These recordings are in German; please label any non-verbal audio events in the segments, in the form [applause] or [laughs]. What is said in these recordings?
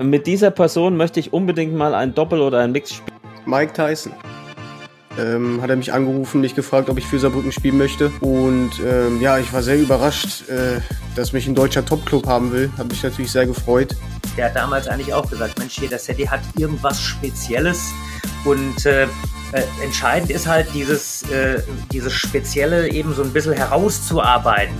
Mit dieser Person möchte ich unbedingt mal ein Doppel oder ein Mix spielen. Mike Tyson. Ähm, hat er mich angerufen, mich gefragt, ob ich für Saarbrücken spielen möchte. Und ähm, ja, ich war sehr überrascht, äh, dass mich ein deutscher Topclub haben will. Hat mich natürlich sehr gefreut. Der hat damals eigentlich auch gesagt, Mensch, hier, das City hat irgendwas Spezielles. Und äh, äh, entscheidend ist halt dieses, äh, dieses Spezielle eben so ein bisschen herauszuarbeiten.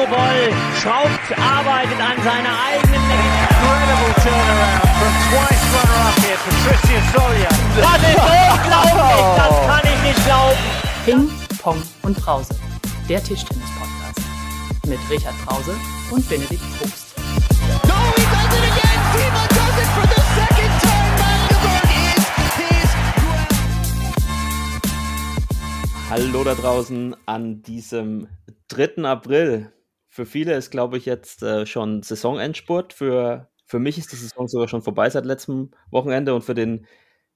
Timo Boll schraubt, arbeitet an seiner eigenen Incredible turnaround from twice runner-up here, Patricia Solia. Das ist unglaublich, das kann ich nicht glauben. Ping, Pong und Brause. Der Tischtennis-Podcast. Mit Richard Brause und Benedikt Probst. No, he does it again. Timo does it for the second time. Magdeburg is his Hallo da draußen an diesem 3. April. Für viele ist, glaube ich, jetzt äh, schon Saisonendspurt. Für, für mich ist die Saison sogar schon vorbei seit letztem Wochenende. Und für den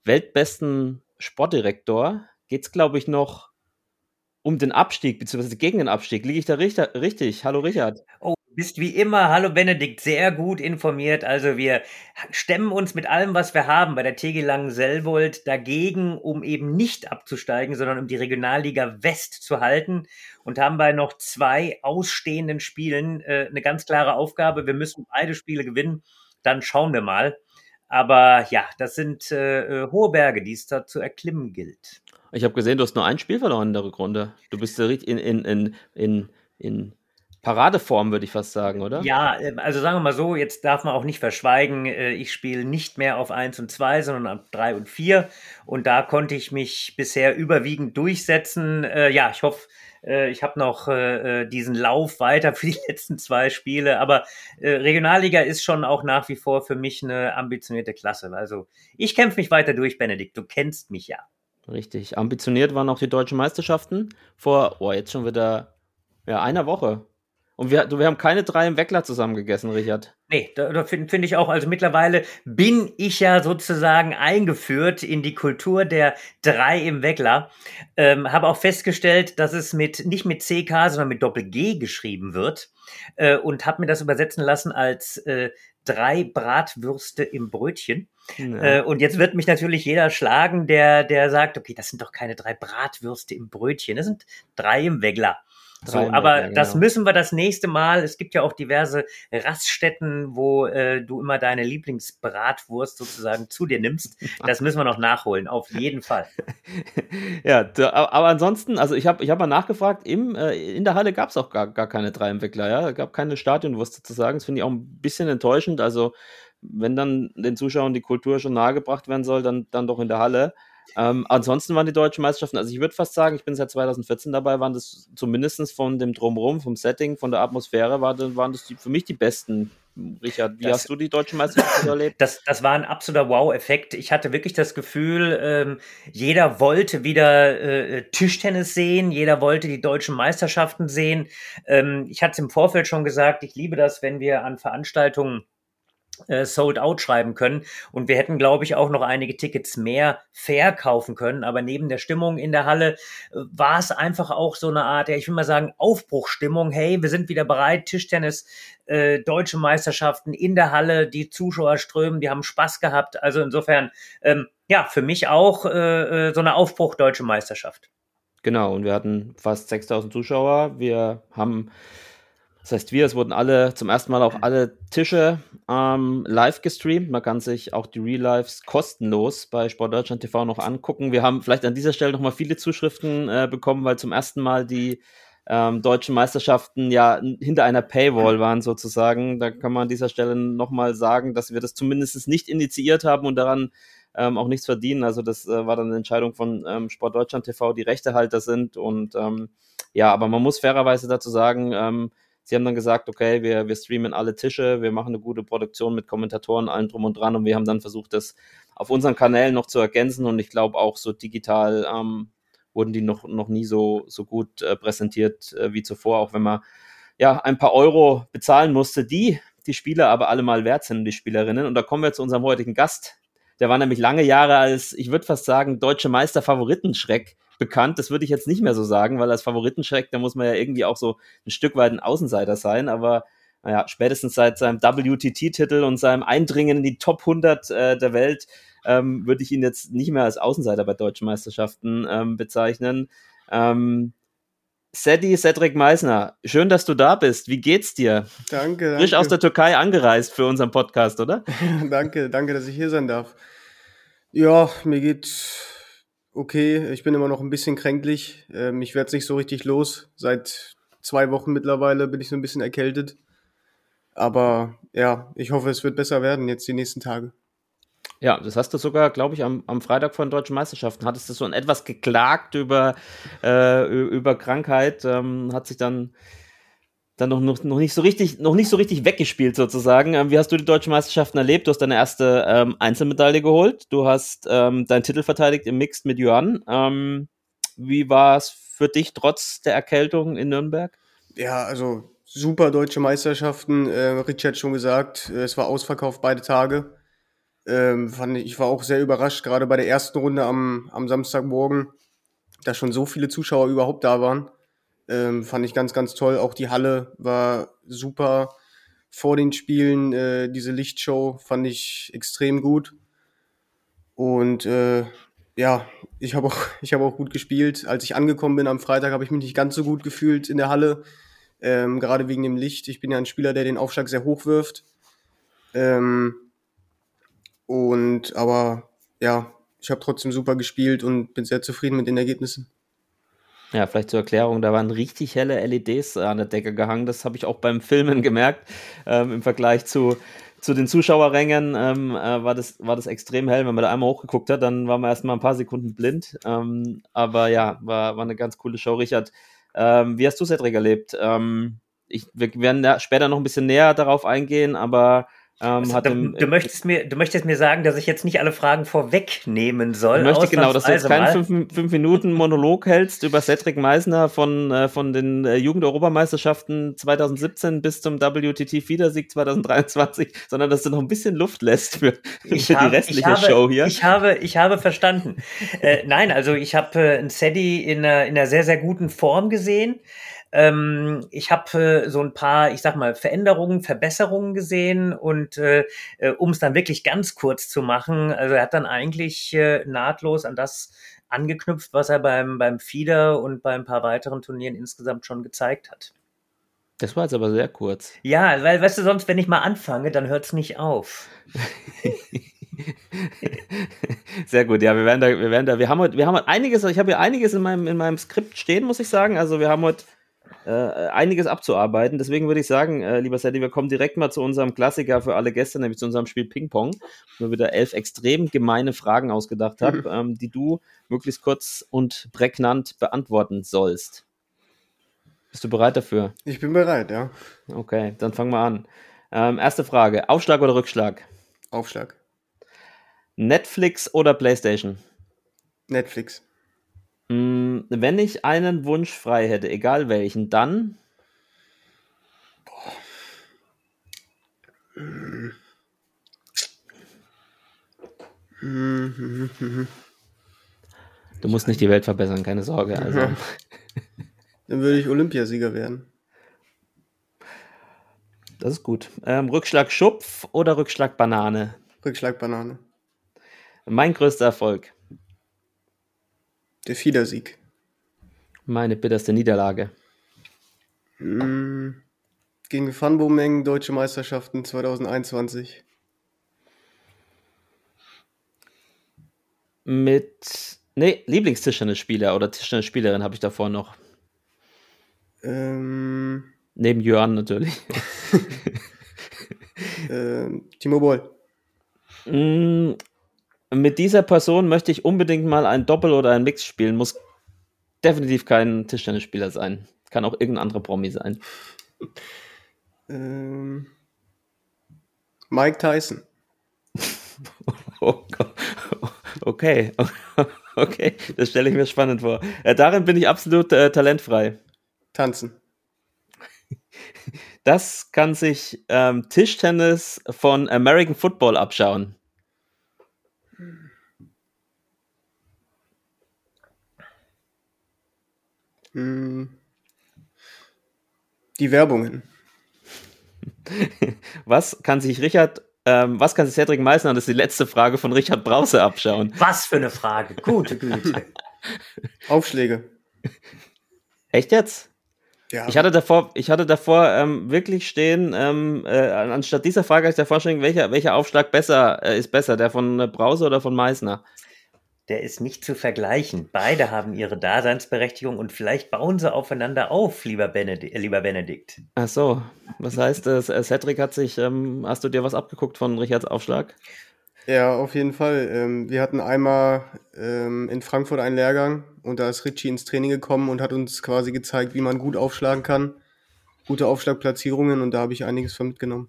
weltbesten Sportdirektor geht es, glaube ich, noch um den Abstieg, beziehungsweise gegen den Abstieg. Liege ich da richtig? richtig? Hallo Richard. Oh, bist wie immer, hallo Benedikt, sehr gut informiert. Also wir stemmen uns mit allem, was wir haben, bei der TG Langen-Selbold dagegen, um eben nicht abzusteigen, sondern um die Regionalliga West zu halten und haben bei noch zwei ausstehenden Spielen äh, eine ganz klare Aufgabe. Wir müssen beide Spiele gewinnen, dann schauen wir mal. Aber ja, das sind äh, äh hohe Berge, die es da zu erklimmen gilt. Ich habe gesehen, du hast nur ein Spiel verloren in der Rückrunde. Du bist in, in, in, in, in Paradeform, würde ich fast sagen, oder? Ja, ähm, also sagen wir mal so, jetzt darf man auch nicht verschweigen, äh, ich spiele nicht mehr auf 1 und 2, sondern auf 3 und 4. Und da konnte ich mich bisher überwiegend durchsetzen. Äh, ja, ich hoffe, äh, ich habe noch diesen Lauf weiter für die [laughs] letzten zwei Spiele. Aber Regionalliga ist schon auch nach wie vor für mich eine ambitionierte Klasse. Also ich kämpfe mich weiter durch, Benedikt. Du kennst mich ja. Richtig. Ambitioniert waren auch die deutschen Meisterschaften vor, oh, jetzt schon wieder ja, einer Woche. Und wir, wir haben keine drei im Weckler zusammen gegessen, Richard. Nee, da, da finde find ich auch, also mittlerweile bin ich ja sozusagen eingeführt in die Kultur der drei im Weckler. Ähm, habe auch festgestellt, dass es mit nicht mit CK, sondern mit Doppel G geschrieben wird. Äh, und habe mir das übersetzen lassen als äh, drei Bratwürste im Brötchen. Ja. Äh, und jetzt wird mich natürlich jeder schlagen, der, der sagt, okay, das sind doch keine drei Bratwürste im Brötchen, das sind drei im Weggler. So, aber ja, genau. das müssen wir das nächste Mal. Es gibt ja auch diverse Raststätten, wo äh, du immer deine Lieblingsbratwurst sozusagen zu dir nimmst. Das müssen wir noch nachholen, auf jeden Fall. [laughs] ja, aber ansonsten, also ich habe ich hab mal nachgefragt, im, äh, in der Halle gab es auch gar, gar keine drei Entwickler, ja. Es gab keine Stadionwurst sozusagen. Das finde ich auch ein bisschen enttäuschend. Also, wenn dann den Zuschauern die Kultur schon nahegebracht werden soll, dann, dann doch in der Halle. Ähm, ansonsten waren die deutschen Meisterschaften, also ich würde fast sagen, ich bin seit 2014 dabei, waren das zumindest von dem Drumherum, vom Setting, von der Atmosphäre, waren, das die, für mich die besten. Richard, wie das, hast du die deutschen Meisterschaften erlebt? Das, das war ein absoluter Wow-Effekt. Ich hatte wirklich das Gefühl, ähm, jeder wollte wieder äh, Tischtennis sehen, jeder wollte die deutschen Meisterschaften sehen. Ähm, ich hatte es im Vorfeld schon gesagt, ich liebe das, wenn wir an Veranstaltungen sold out schreiben können. Und wir hätten, glaube ich, auch noch einige Tickets mehr verkaufen können. Aber neben der Stimmung in der Halle äh, war es einfach auch so eine Art, ja, ich will mal sagen, Aufbruchstimmung. Hey, wir sind wieder bereit, Tischtennis, äh, deutsche Meisterschaften in der Halle, die Zuschauer strömen, die haben Spaß gehabt. Also insofern, ähm, ja, für mich auch äh, äh so eine Aufbruch deutsche Meisterschaft. Genau, und wir hatten fast 6000 Zuschauer. Wir haben das heißt, wir, es wurden alle zum ersten Mal auch alle Tische ähm, live gestreamt. Man kann sich auch die Real Lives kostenlos bei Sportdeutschland TV noch angucken. Wir haben vielleicht an dieser Stelle nochmal viele Zuschriften äh, bekommen, weil zum ersten Mal die ähm, deutschen Meisterschaften ja hinter einer Paywall waren sozusagen. Da kann man an dieser Stelle nochmal sagen, dass wir das zumindest nicht initiiert haben und daran ähm, auch nichts verdienen. Also das äh, war dann eine Entscheidung von ähm, Sportdeutschland TV, die Rechtehalter sind. Und ähm, ja, aber man muss fairerweise dazu sagen, ähm, Sie haben dann gesagt, okay, wir, wir streamen alle Tische, wir machen eine gute Produktion mit Kommentatoren, allem drum und dran und wir haben dann versucht, das auf unseren Kanälen noch zu ergänzen und ich glaube auch so digital ähm, wurden die noch, noch nie so, so gut äh, präsentiert äh, wie zuvor, auch wenn man ja ein paar Euro bezahlen musste, die die Spieler aber alle mal wert sind, die Spielerinnen. Und da kommen wir zu unserem heutigen Gast. Der war nämlich lange Jahre als, ich würde fast sagen, deutsche Meister Favoritenschreck bekannt. Das würde ich jetzt nicht mehr so sagen, weil als Favoritencheck, da muss man ja irgendwie auch so ein Stück weit ein Außenseiter sein. Aber naja, spätestens seit seinem WTT-Titel und seinem Eindringen in die Top 100 äh, der Welt ähm, würde ich ihn jetzt nicht mehr als Außenseiter bei deutschen Meisterschaften ähm, bezeichnen. Ähm, Sedi Cedric Meisner, schön, dass du da bist. Wie geht's dir? Danke, danke. Frisch aus der Türkei angereist für unseren Podcast, oder? [laughs] danke, danke, dass ich hier sein darf. Ja, mir geht's okay. Ich bin immer noch ein bisschen kränklich. Ähm, ich werde nicht so richtig los. Seit zwei Wochen mittlerweile bin ich so ein bisschen erkältet. Aber ja, ich hoffe, es wird besser werden jetzt die nächsten Tage. Ja, das hast du sogar, glaube ich, am, am Freitag von deutschen Meisterschaften. Hattest du so ein etwas geklagt über, äh, über Krankheit, ähm, hat sich dann, dann noch, noch, noch, nicht so richtig, noch nicht so richtig weggespielt sozusagen. Ähm, wie hast du die deutschen Meisterschaften erlebt? Du hast deine erste ähm, Einzelmedaille geholt. Du hast ähm, deinen Titel verteidigt im Mixed mit Johann. Ähm, wie war es für dich trotz der Erkältung in Nürnberg? Ja, also super deutsche Meisterschaften. Äh, Richard hat schon gesagt, äh, es war ausverkauft beide Tage. Ähm, fand ich, ich war auch sehr überrascht, gerade bei der ersten Runde am, am Samstagmorgen, dass schon so viele Zuschauer überhaupt da waren. Ähm, fand ich ganz, ganz toll. Auch die Halle war super vor den Spielen. Äh, diese Lichtshow fand ich extrem gut. Und äh, ja, ich habe auch, [laughs] ich hab auch gut gespielt. Als ich angekommen bin am Freitag, habe ich mich nicht ganz so gut gefühlt in der Halle. Ähm, gerade wegen dem Licht. Ich bin ja ein Spieler, der den Aufschlag sehr hoch wirft. Ähm, und aber ja, ich habe trotzdem super gespielt und bin sehr zufrieden mit den Ergebnissen. Ja, vielleicht zur Erklärung, da waren richtig helle LEDs an der Decke gehangen. Das habe ich auch beim Filmen gemerkt. Ähm, Im Vergleich zu, zu den Zuschauerrängen ähm, äh, war, das, war das extrem hell. Wenn man da einmal hochgeguckt hat, dann waren wir erstmal ein paar Sekunden blind. Ähm, aber ja, war, war eine ganz coole Show. Richard, ähm, wie hast du Cedric erlebt? Ähm, ich, wir werden da später noch ein bisschen näher darauf eingehen, aber ähm, also, du, du, möchtest mir, du möchtest mir sagen, dass ich jetzt nicht alle Fragen vorwegnehmen soll. Ich möchte genau, dass du jetzt keinen fünf, fünf, Minuten Monolog hältst über Cedric Meisner von, äh, von den äh, Jugend-Europameisterschaften 2017 bis zum WTT-Fiedersieg 2023, sondern dass du noch ein bisschen Luft lässt für, für die restliche habe, Show hier. Ich habe, ich habe verstanden. äh, nein, also ich habe äh, einen Sedi in einer, in einer sehr, sehr guten Form gesehen. Ähm, ich habe äh, so ein paar, ich sag mal, Veränderungen, Verbesserungen gesehen und äh, äh um es dann wirklich ganz kurz zu machen, also er hat dann eigentlich äh, nahtlos an das angeknüpft, was er beim, beim Fieder und bei ein paar weiteren Turnieren insgesamt schon gezeigt hat. Das war jetzt aber sehr kurz. Ja, weil, weißt du, sonst, wenn ich mal anfange, dann hört es nicht auf. [laughs] Sehr gut, ja, wir werden da, wir werden da, wir haben heute, wir haben heute einiges, ich habe hier einiges in meinem, in meinem Skript stehen, muss ich sagen. Also wir haben heute äh, einiges abzuarbeiten. Deswegen würde ich sagen, äh, lieber Sadie, wir kommen direkt mal zu unserem Klassiker für alle Gäste, nämlich zu unserem Spiel Ping-Pong, wo wir wieder elf extrem gemeine Fragen ausgedacht habe, mhm. ähm, die du möglichst kurz und prägnant beantworten sollst. Bist du bereit dafür? Ich bin bereit, ja. Okay, dann fangen wir an. Ähm, erste Frage: Aufschlag oder Rückschlag? Aufschlag. Netflix oder PlayStation? Netflix. Mm, wenn ich einen Wunsch frei hätte, egal welchen, dann. Du musst nicht die Welt verbessern, keine Sorge. [laughs] Also. Dann würde ich Olympiasieger werden. Das ist gut. Ähm, Rückschlag Schupf oder Rückschlag Banane? Rückschlag Banane. Mein größter Erfolg. Der Fiedersieg. Meine bitterste Niederlage. Mm, gegen Fanbomeng Deutsche Meisterschaften 2021. Mit. Nee, Lieblingstischtennisspieler oder Tischtennisspielerin habe ich davor noch. Ähm, Neben Jörn natürlich. [laughs] ähm, Timo Boll. Mm, mit dieser Person möchte ich unbedingt mal ein Doppel oder ein Mix spielen. Muss definitiv kein Tischtennisspieler sein. Kann auch irgendein anderer Promi sein. Ähm, Mike Tyson. [laughs] oh okay. [laughs] okay, das stelle ich mir spannend vor. Äh, darin bin ich absolut äh, talentfrei. Tanzen. Das kann sich ähm, Tischtennis von American Football abschauen. Mm. Die Werbungen. [laughs] Was kann sich Richard, ähm, was kann sich Cedric Meissner, das ist die letzte Frage von Richard Brause abschauen? Was für eine Frage. Gute Güte. [laughs] Aufschläge. Echt jetzt? Ja. Ich hatte davor, ich hatte davor ähm, wirklich stehen, ähm, äh, anstatt dieser Frage hatte ich davor stehen, welcher, welcher Aufschlag besser äh, ist besser, der von äh, Brause oder von Meissner? Der ist nicht zu vergleichen. Beide haben ihre Daseinsberechtigung und vielleicht bauen sie aufeinander auf, lieber Benedikt. Äh, lieber Benedikt. Ach so, was heißt, äh, Cedric hat sich, ähm, hast du dir was abgeguckt von Richards Aufschlag? Ja, auf jeden Fall. Ähm, wir hatten einmal ähm, in Frankfurt einen Lehrgang und da ist Richie ins Training gekommen und hat uns quasi gezeigt, wie man gut aufschlagen kann. Gute Aufschlagplatzierungen und da habe ich einiges von mitgenommen.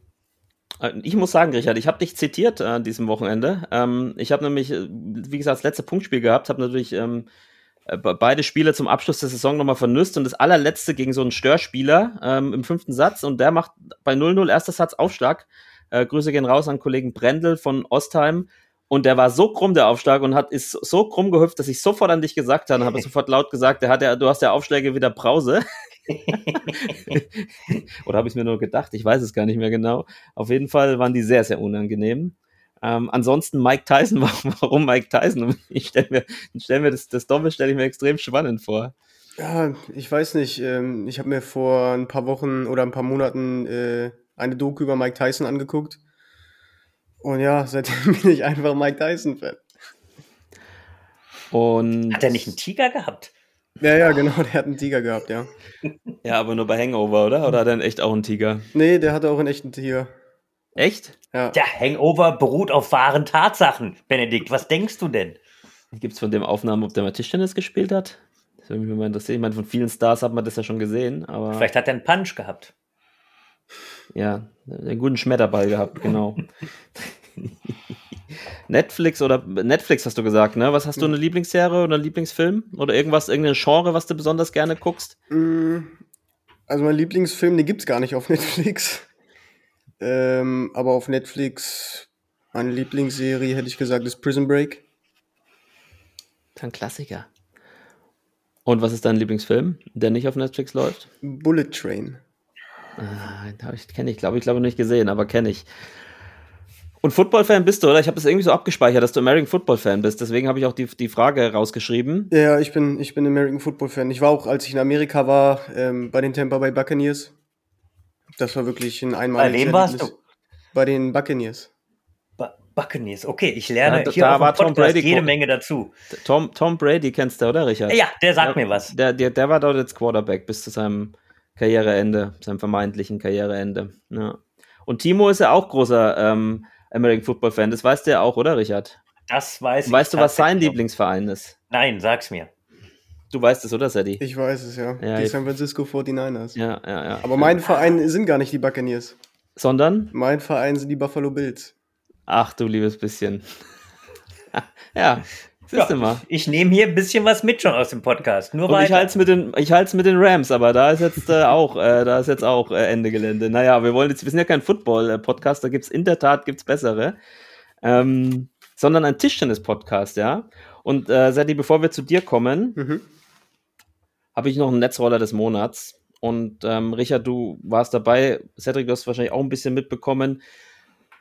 Äh, Ich muss sagen, Richard, ich habe dich zitiert an diesem Wochenende. Ähm, ich habe nämlich, äh, wie gesagt, das letzte Punktspiel gehabt, habe natürlich ähm, äh, be- beide Spiele zum Abschluss der Saison nochmal vernüsst und das allerletzte gegen so einen Störspieler ähm, im fünften Satz und der macht bei 0-0 erster Satz Aufschlag. Äh, Grüße gehen raus an Kollegen Brendel von Ostheim. Und der war so krumm, der Aufschlag, und hat, ist so krumm gehüpft, dass ich sofort an dich gesagt habe, habe [laughs] sofort laut gesagt, der hat ja, du hast ja Aufschläge wieder Brause. [laughs] Oder habe ich mir nur gedacht? Ich weiß es gar nicht mehr genau. Auf jeden Fall waren die sehr, sehr unangenehm. Ähm, ansonsten Mike Tyson, [laughs] warum, warum Mike Tyson? Ich stelle mir, stell mir das, das Doppel stelle ich mir extrem spannend vor. Ja, ich weiß nicht. Ähm, ich habe mir vor ein paar Wochen oder ein paar Monaten äh, eine Doku über Mike Tyson angeguckt. Und ja, seitdem [laughs] bin ich einfach Mike Tyson-Fan. Und Hat er nicht einen Tiger gehabt? Ja, ja, genau, der hat einen Tiger gehabt, ja. ja, aber nur bei Hangover, oder? Oder hat er denn echt auch einen Tiger? Nee, der hatte auch einen echten Tiger. Echt? Ja. Der Hangover beruht auf wahren Tatsachen. Benedikt, was denkst du denn? Gibt es von dem Aufnahmen, ob der mal Tischtennis gespielt hat? Das würde mich mal interessieren. Ich meine, von vielen Stars hat man das ja schon gesehen, aber Vielleicht hat er einen Punch gehabt. Ja, einen guten Schmetterball gehabt, genau. Netflix oder Netflix hast du gesagt, ne? Was hast du eine Lieblingsserie oder einen Lieblingsfilm oder irgendwas, irgendein Genre, was du besonders gerne guckst? Mm, Also mein Lieblingsfilm, den gibt's gar nicht auf [laughs] Netflix. Ähm, aber auf Netflix, meine Lieblingsserie, hätte ich gesagt, ist Prison Break. Ein Klassiker. Und was ist dein Lieblingsfilm, der nicht auf Netflix läuft? Bullet Train. Ah, hab ich kenne ich, glaube ich, glaube nicht gesehen, aber kenne ich. Und Football-Fan bist du, oder? Ich habe das irgendwie so abgespeichert, dass du American Football-Fan bist. Deswegen habe ich auch die, die Frage rausgeschrieben. Ja, ja, ich bin, ich bin American Football Fan. Ich war auch, als ich in Amerika war, ähm, bei den Tampa Bay Buccaneers. Das war wirklich ein einmaliges Bei wem warst du? Bei den Buccaneers. Bu- Buccaneers. Okay, ich lerne Ja, da- hier da auf war Tom Brady jede Menge dazu. Tom, Tom Brady kennst du, oder, Richard? Ja, der sagt mir was. Der, der, der war dort jetzt Quarterback bis zu seinem Karriereende, seinem vermeintlichen Karriereende. Ja. Und Timo ist ja auch großer ähm, American Football Fan. Das weißt du ja auch, oder, Richard? Das weiß ich. Weißt du, was sein. Lieblingsverein ist? Nein, sag's mir. Du weißt es, oder, Sadie? Ich weiß es, ja. Ja, die San Francisco 49ers. Ja, ja, ja. Aber mein Verein sind gar nicht die Buccaneers. Sondern? Mein Verein sind die Buffalo Bills. Ach, du liebes bisschen. [laughs] ja, siehst du mal. Ich nehme hier ein bisschen was mit schon aus dem Podcast. Nur Und ich halte es mit den, ich halte es mit den Rams, aber da ist jetzt äh, auch, äh, da ist jetzt auch äh, Ende Gelände. Naja, wir wollen jetzt, wir sind ja kein Football-Podcast, da gibt's in der Tat gibt's bessere, ähm, sondern ein Tischtennis-Podcast, ja. Und äh, Sadie, bevor wir zu dir kommen, Mhm. habe ich noch einen Netzroller des Monats. Und ähm, Richard, du warst dabei. Cedric, du hast wahrscheinlich auch ein bisschen mitbekommen.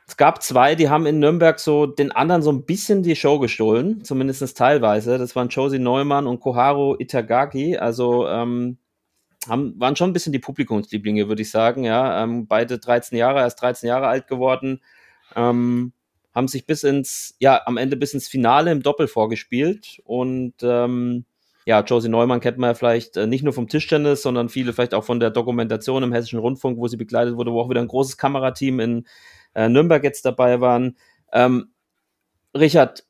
Es gab zwei, die haben in Nürnberg so den anderen so ein bisschen die Show gestohlen, zumindest teilweise. Das waren Josie Neumann und Koharu Itagaki. Also ähm, haben, waren schon ein bisschen die Publikumslieblinge, würde ich sagen. Ja, ähm, beide 13 Jahre, erst 13 Jahre alt geworden. Ähm, haben sich bis ins, ja, am Ende bis ins Finale im Doppel vorgespielt. Und ähm, ja, Josie Neumann kennt man ja vielleicht äh, nicht nur vom Tischtennis, sondern viele vielleicht auch von der Dokumentation im Hessischen Rundfunk, wo sie begleitet wurde, wo auch wieder ein großes Kamerateam in äh, Nürnberg jetzt dabei waren. Ähm, Richard,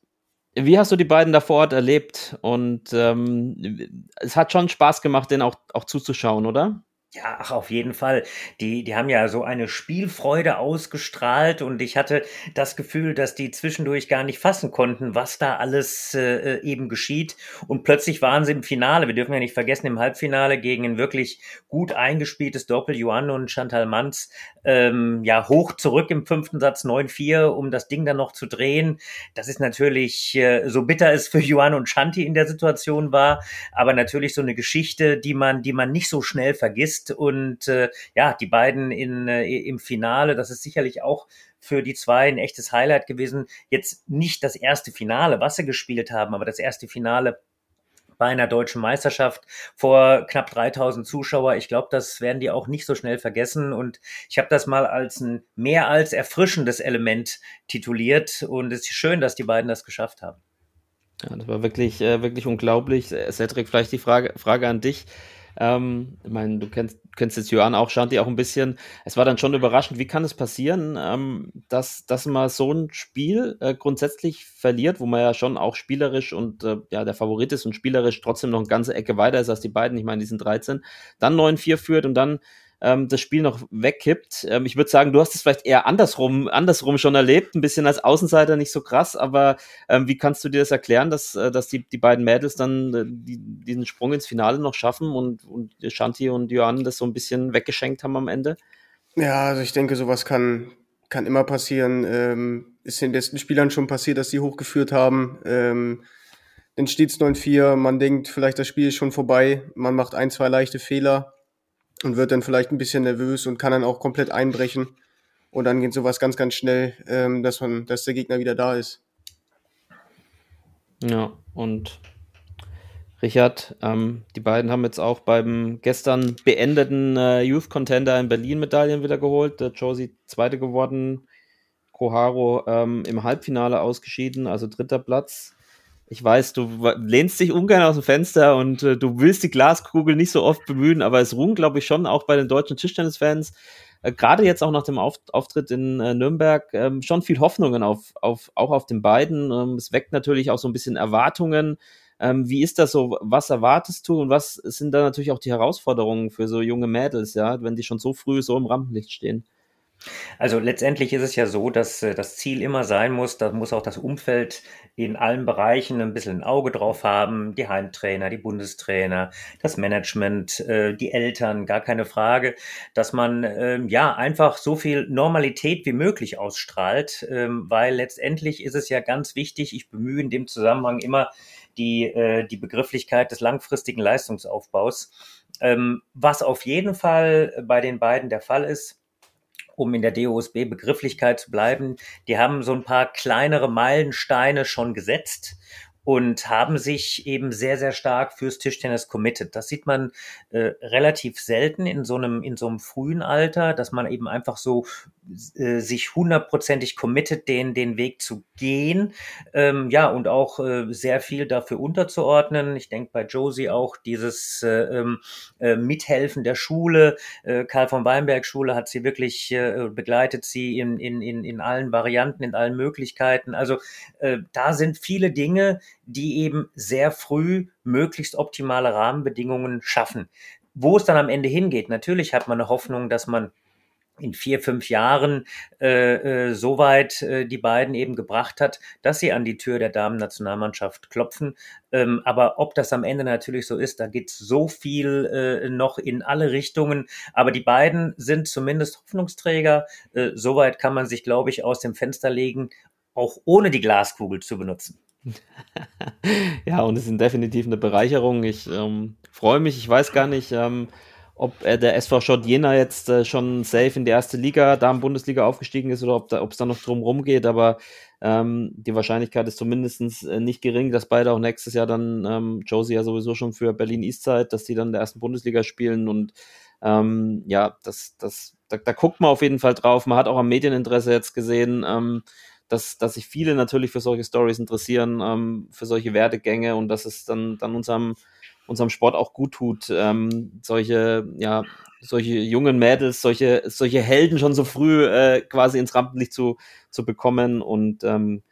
wie hast du die beiden da vor Ort erlebt? Und ähm, es hat schon Spaß gemacht, denen auch, auch zuzuschauen, oder? Ja, ach, auf jeden Fall. Die, die haben ja so eine Spielfreude ausgestrahlt und ich hatte das Gefühl, dass die zwischendurch gar nicht fassen konnten, was da alles äh, eben geschieht. Und plötzlich waren sie im Finale. Wir dürfen ja nicht vergessen, im Halbfinale gegen ein wirklich gut eingespieltes Doppel Johann und Chantal Manz, ähm, ja, hoch zurück im fünften Satz 9-4, um das Ding dann noch zu drehen. Das ist natürlich, äh, so bitter es für Johann und Chanti in der Situation war, aber natürlich so eine Geschichte, die man, die man nicht so schnell vergisst und äh, ja, die beiden in, äh, im Finale, das ist sicherlich auch für die zwei ein echtes Highlight gewesen. Jetzt nicht das erste Finale, was sie gespielt haben, aber das erste Finale bei einer deutschen Meisterschaft vor knapp 3000 Zuschauer. Ich glaube, das werden die auch nicht so schnell vergessen. Und ich habe das mal als ein mehr als erfrischendes Element tituliert. Und es ist schön, dass die beiden das geschafft haben. Ja, das war wirklich, äh, wirklich unglaublich. Cedric, vielleicht die Frage, Frage an dich. Ähm, ich meine, du kennst, kennst jetzt Johann auch, Shanti auch ein bisschen. Es war dann schon überraschend, wie kann es passieren, ähm, dass, dass man so ein Spiel äh, grundsätzlich verliert, wo man ja schon auch spielerisch und äh, ja, der Favorit ist und spielerisch trotzdem noch eine ganze Ecke weiter ist als die beiden. Ich meine, die sind 13, dann 9-4 führt und dann ähm, das Spiel noch wegkippt. Ähm, ich würde sagen, du hast es vielleicht eher andersrum, andersrum schon erlebt, ein bisschen als Außenseiter nicht so krass, aber ähm, wie kannst du dir das erklären, dass, äh, dass die, die beiden Mädels dann äh, die, diesen Sprung ins Finale noch schaffen und, und Shanti und Johann das so ein bisschen weggeschenkt haben am Ende? Ja, also ich denke, sowas kann, kann immer passieren. Ähm, ist den besten Spielern schon passiert, dass sie hochgeführt haben. Ähm, dann steht es 9-4, man denkt, vielleicht das Spiel ist schon vorbei, man macht ein, zwei leichte Fehler und wird dann vielleicht ein bisschen nervös und kann dann auch komplett einbrechen. Und dann geht sowas ganz, ganz schnell, ähm, dass man, dass der Gegner wieder da ist. Ja, und Richard, ähm, die beiden haben jetzt auch beim gestern beendeten äh, Youth Contender in Berlin Medaillen wieder geholt. Der Josie zweite geworden, Koharo ähm, im Halbfinale ausgeschieden, also dritter Platz ich weiß, du lehnst dich ungern aus dem Fenster und äh, du willst die Glaskugel nicht so oft bemühen, aber es ruhen, glaube ich, schon auch bei den deutschen Tischtennisfans, äh, gerade jetzt auch nach dem auf Auftritt in äh, Nürnberg, ähm, schon viel Hoffnungen auf, auf, auch auf den beiden. Ähm, es weckt natürlich auch so ein bisschen Erwartungen. Ähm, wie ist das so? Was erwartest du und was sind da natürlich auch die Herausforderungen für so junge Mädels, ja, wenn die schon so früh so im Rampenlicht stehen? Also letztendlich ist es ja so, dass äh, das Ziel immer sein muss, da muss auch das Umfeld in allen Bereichen ein bisschen ein Auge drauf haben, die Heimtrainer, die Bundestrainer, das Management, äh, die Eltern, gar keine Frage, dass man ähm, ja einfach so viel Normalität wie möglich ausstrahlt, ähm, weil letztendlich ist es ja ganz wichtig, ich bemühe in dem Zusammenhang immer die, äh, die Begrifflichkeit des langfristigen Leistungsaufbaus. Ähm, was auf jeden Fall bei den beiden der Fall ist, um in der DOSB-Begrifflichkeit zu bleiben, die haben so ein paar kleinere Meilensteine schon gesetzt und haben sich eben sehr, sehr stark fürs Tischtennis committed. Das sieht man äh, relativ selten in so einem, in so einem frühen Alter, dass man eben einfach so äh, sich hundertprozentig committed, den, den Weg zu gehen. Ähm, ja, und auch äh, sehr viel dafür unterzuordnen. Ich denke bei Josie auch dieses äh, ähm, äh, Mithelfen der Schule. Äh, Karl von Weinberg Schule hat sie wirklich äh, begleitet, sie in, in, in, in allen Varianten, in allen Möglichkeiten. Also äh, da sind viele Dinge, die eben sehr früh möglichst optimale Rahmenbedingungen schaffen. Wo es dann am Ende hingeht, natürlich hat man eine Hoffnung, dass man in vier, fünf Jahren äh, äh, so weit äh, die beiden eben gebracht hat, dass sie an die Tür der Damen-Nationalmannschaft klopfen. Ähm, aber ob das am Ende natürlich so ist, da geht so viel äh, noch in alle Richtungen. Aber die beiden sind zumindest Hoffnungsträger. Äh, Soweit kann man sich, glaube ich, aus dem Fenster legen, auch ohne die Glaskugel zu benutzen. [laughs] ja, und es sind definitiv eine Bereicherung. Ich ähm, freue mich, ich weiß gar nicht, ähm, ob äh, der SV Schott Jena jetzt äh, schon safe in die erste Liga, da im Bundesliga aufgestiegen ist oder ob es da, da noch drum rum geht, aber ähm, die Wahrscheinlichkeit ist zumindest äh, nicht gering, dass beide auch nächstes Jahr dann, ähm, Josie ja sowieso schon für Berlin Eastside, dass die dann in der ersten Bundesliga spielen und ähm, ja, das, das, da, da guckt man auf jeden Fall drauf. Man hat auch am Medieninteresse jetzt gesehen, ähm, dass, dass sich viele natürlich für solche Stories interessieren, ähm, für solche Werdegänge und dass es dann, dann unserem, unserem Sport auch gut tut, ähm, solche, ja, solche jungen Mädels, solche, solche Helden schon so früh äh, quasi ins Rampenlicht zu, zu bekommen und ähm,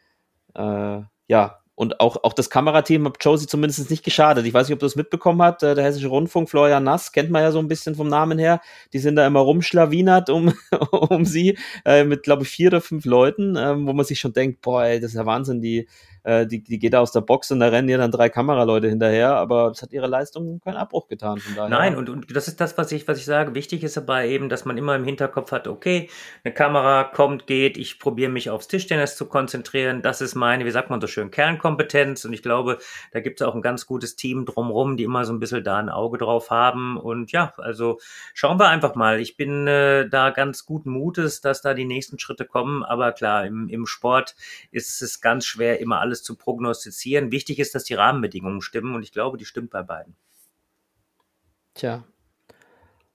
äh, ja, und auch, auch das Kamerateam hat Josie zumindest nicht geschadet. Ich weiß nicht, ob du es mitbekommen hast. Äh, der Hessische Rundfunk, Florian Nass, kennt man ja so ein bisschen vom Namen her. Die sind da immer rumschlawinert um, [laughs] um sie äh, mit, glaube ich, vier oder fünf Leuten, äh, wo man sich schon denkt, boah, ey, das ist ja Wahnsinn, die, äh, die, die geht da aus der Box und da rennen ihr dann drei Kameraleute hinterher, aber es hat ihre Leistung keinen Abbruch getan. Von daher. Nein, und, und das ist das, was ich, was ich sage. Wichtig ist dabei eben, dass man immer im Hinterkopf hat, okay, eine Kamera kommt, geht, ich probiere mich aufs Tischtennis zu konzentrieren. Das ist meine, wie sagt man so schön, Kernkompetenz. Und ich glaube, da gibt es auch ein ganz gutes Team drumrum, die immer so ein bisschen da ein Auge drauf haben. Und ja, also schauen wir einfach mal. Ich bin äh, da ganz guten Mutes, dass da die nächsten Schritte kommen. Aber klar, im, im Sport ist es ganz schwer, immer alles zu prognostizieren. Wichtig ist, dass die Rahmenbedingungen stimmen und ich glaube, die stimmt bei beiden. Tja.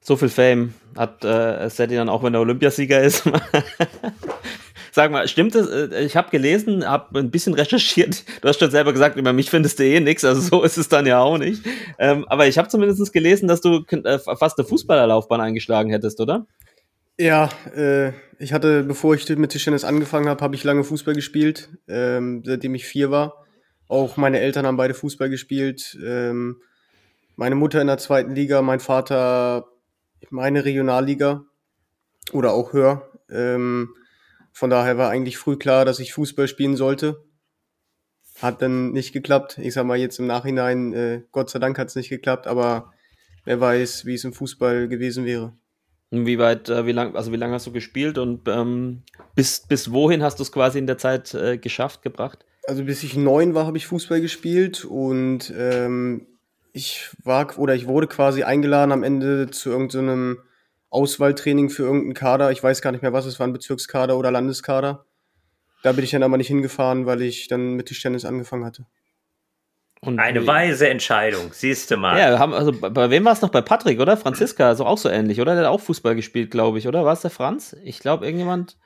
So viel Fame hat äh, Sadie dann auch, wenn er Olympiasieger ist. [laughs] Sag mal, stimmt es? Äh, ich habe gelesen, habe ein bisschen recherchiert. Du hast schon selber gesagt, über mich findest du eh nichts, also so ist es dann ja auch nicht. Ähm, aber ich habe zumindest gelesen, dass du äh, fast eine Fußballerlaufbahn eingeschlagen hättest, oder? Ja, äh, ich hatte, bevor ich mit Tischtennis angefangen habe, habe ich lange Fußball gespielt, ähm, seitdem ich vier war. Auch meine Eltern haben beide Fußball gespielt. Ähm, meine Mutter in der zweiten Liga, mein Vater meine Regionalliga oder auch höher. Ähm, von daher war eigentlich früh klar, dass ich Fußball spielen sollte. Hat dann nicht geklappt. Ich sag mal jetzt im Nachhinein, äh, Gott sei Dank hat es nicht geklappt, aber wer weiß, wie es im Fußball gewesen wäre. Wie weit, äh, wie lang, also wie lange hast du gespielt und ähm, bis, bis wohin hast du es quasi in der Zeit äh, geschafft, gebracht? Also bis ich neun war, habe ich Fußball gespielt und ähm, ich war oder ich wurde quasi eingeladen am Ende zu irgendeinem so Auswahltraining für irgendeinen Kader. Ich weiß gar nicht mehr was, es war ein Bezirkskader oder Landeskader. Da bin ich dann aber nicht hingefahren, weil ich dann mit Tischtennis angefangen hatte. Und Eine weise Entscheidung, siehst du mal. Ja, haben, also bei wem war es noch? Bei Patrick, oder? Franziska, also auch so ähnlich, oder? Der hat auch Fußball gespielt, glaube ich, oder? War es der Franz? Ich glaube, irgendjemand.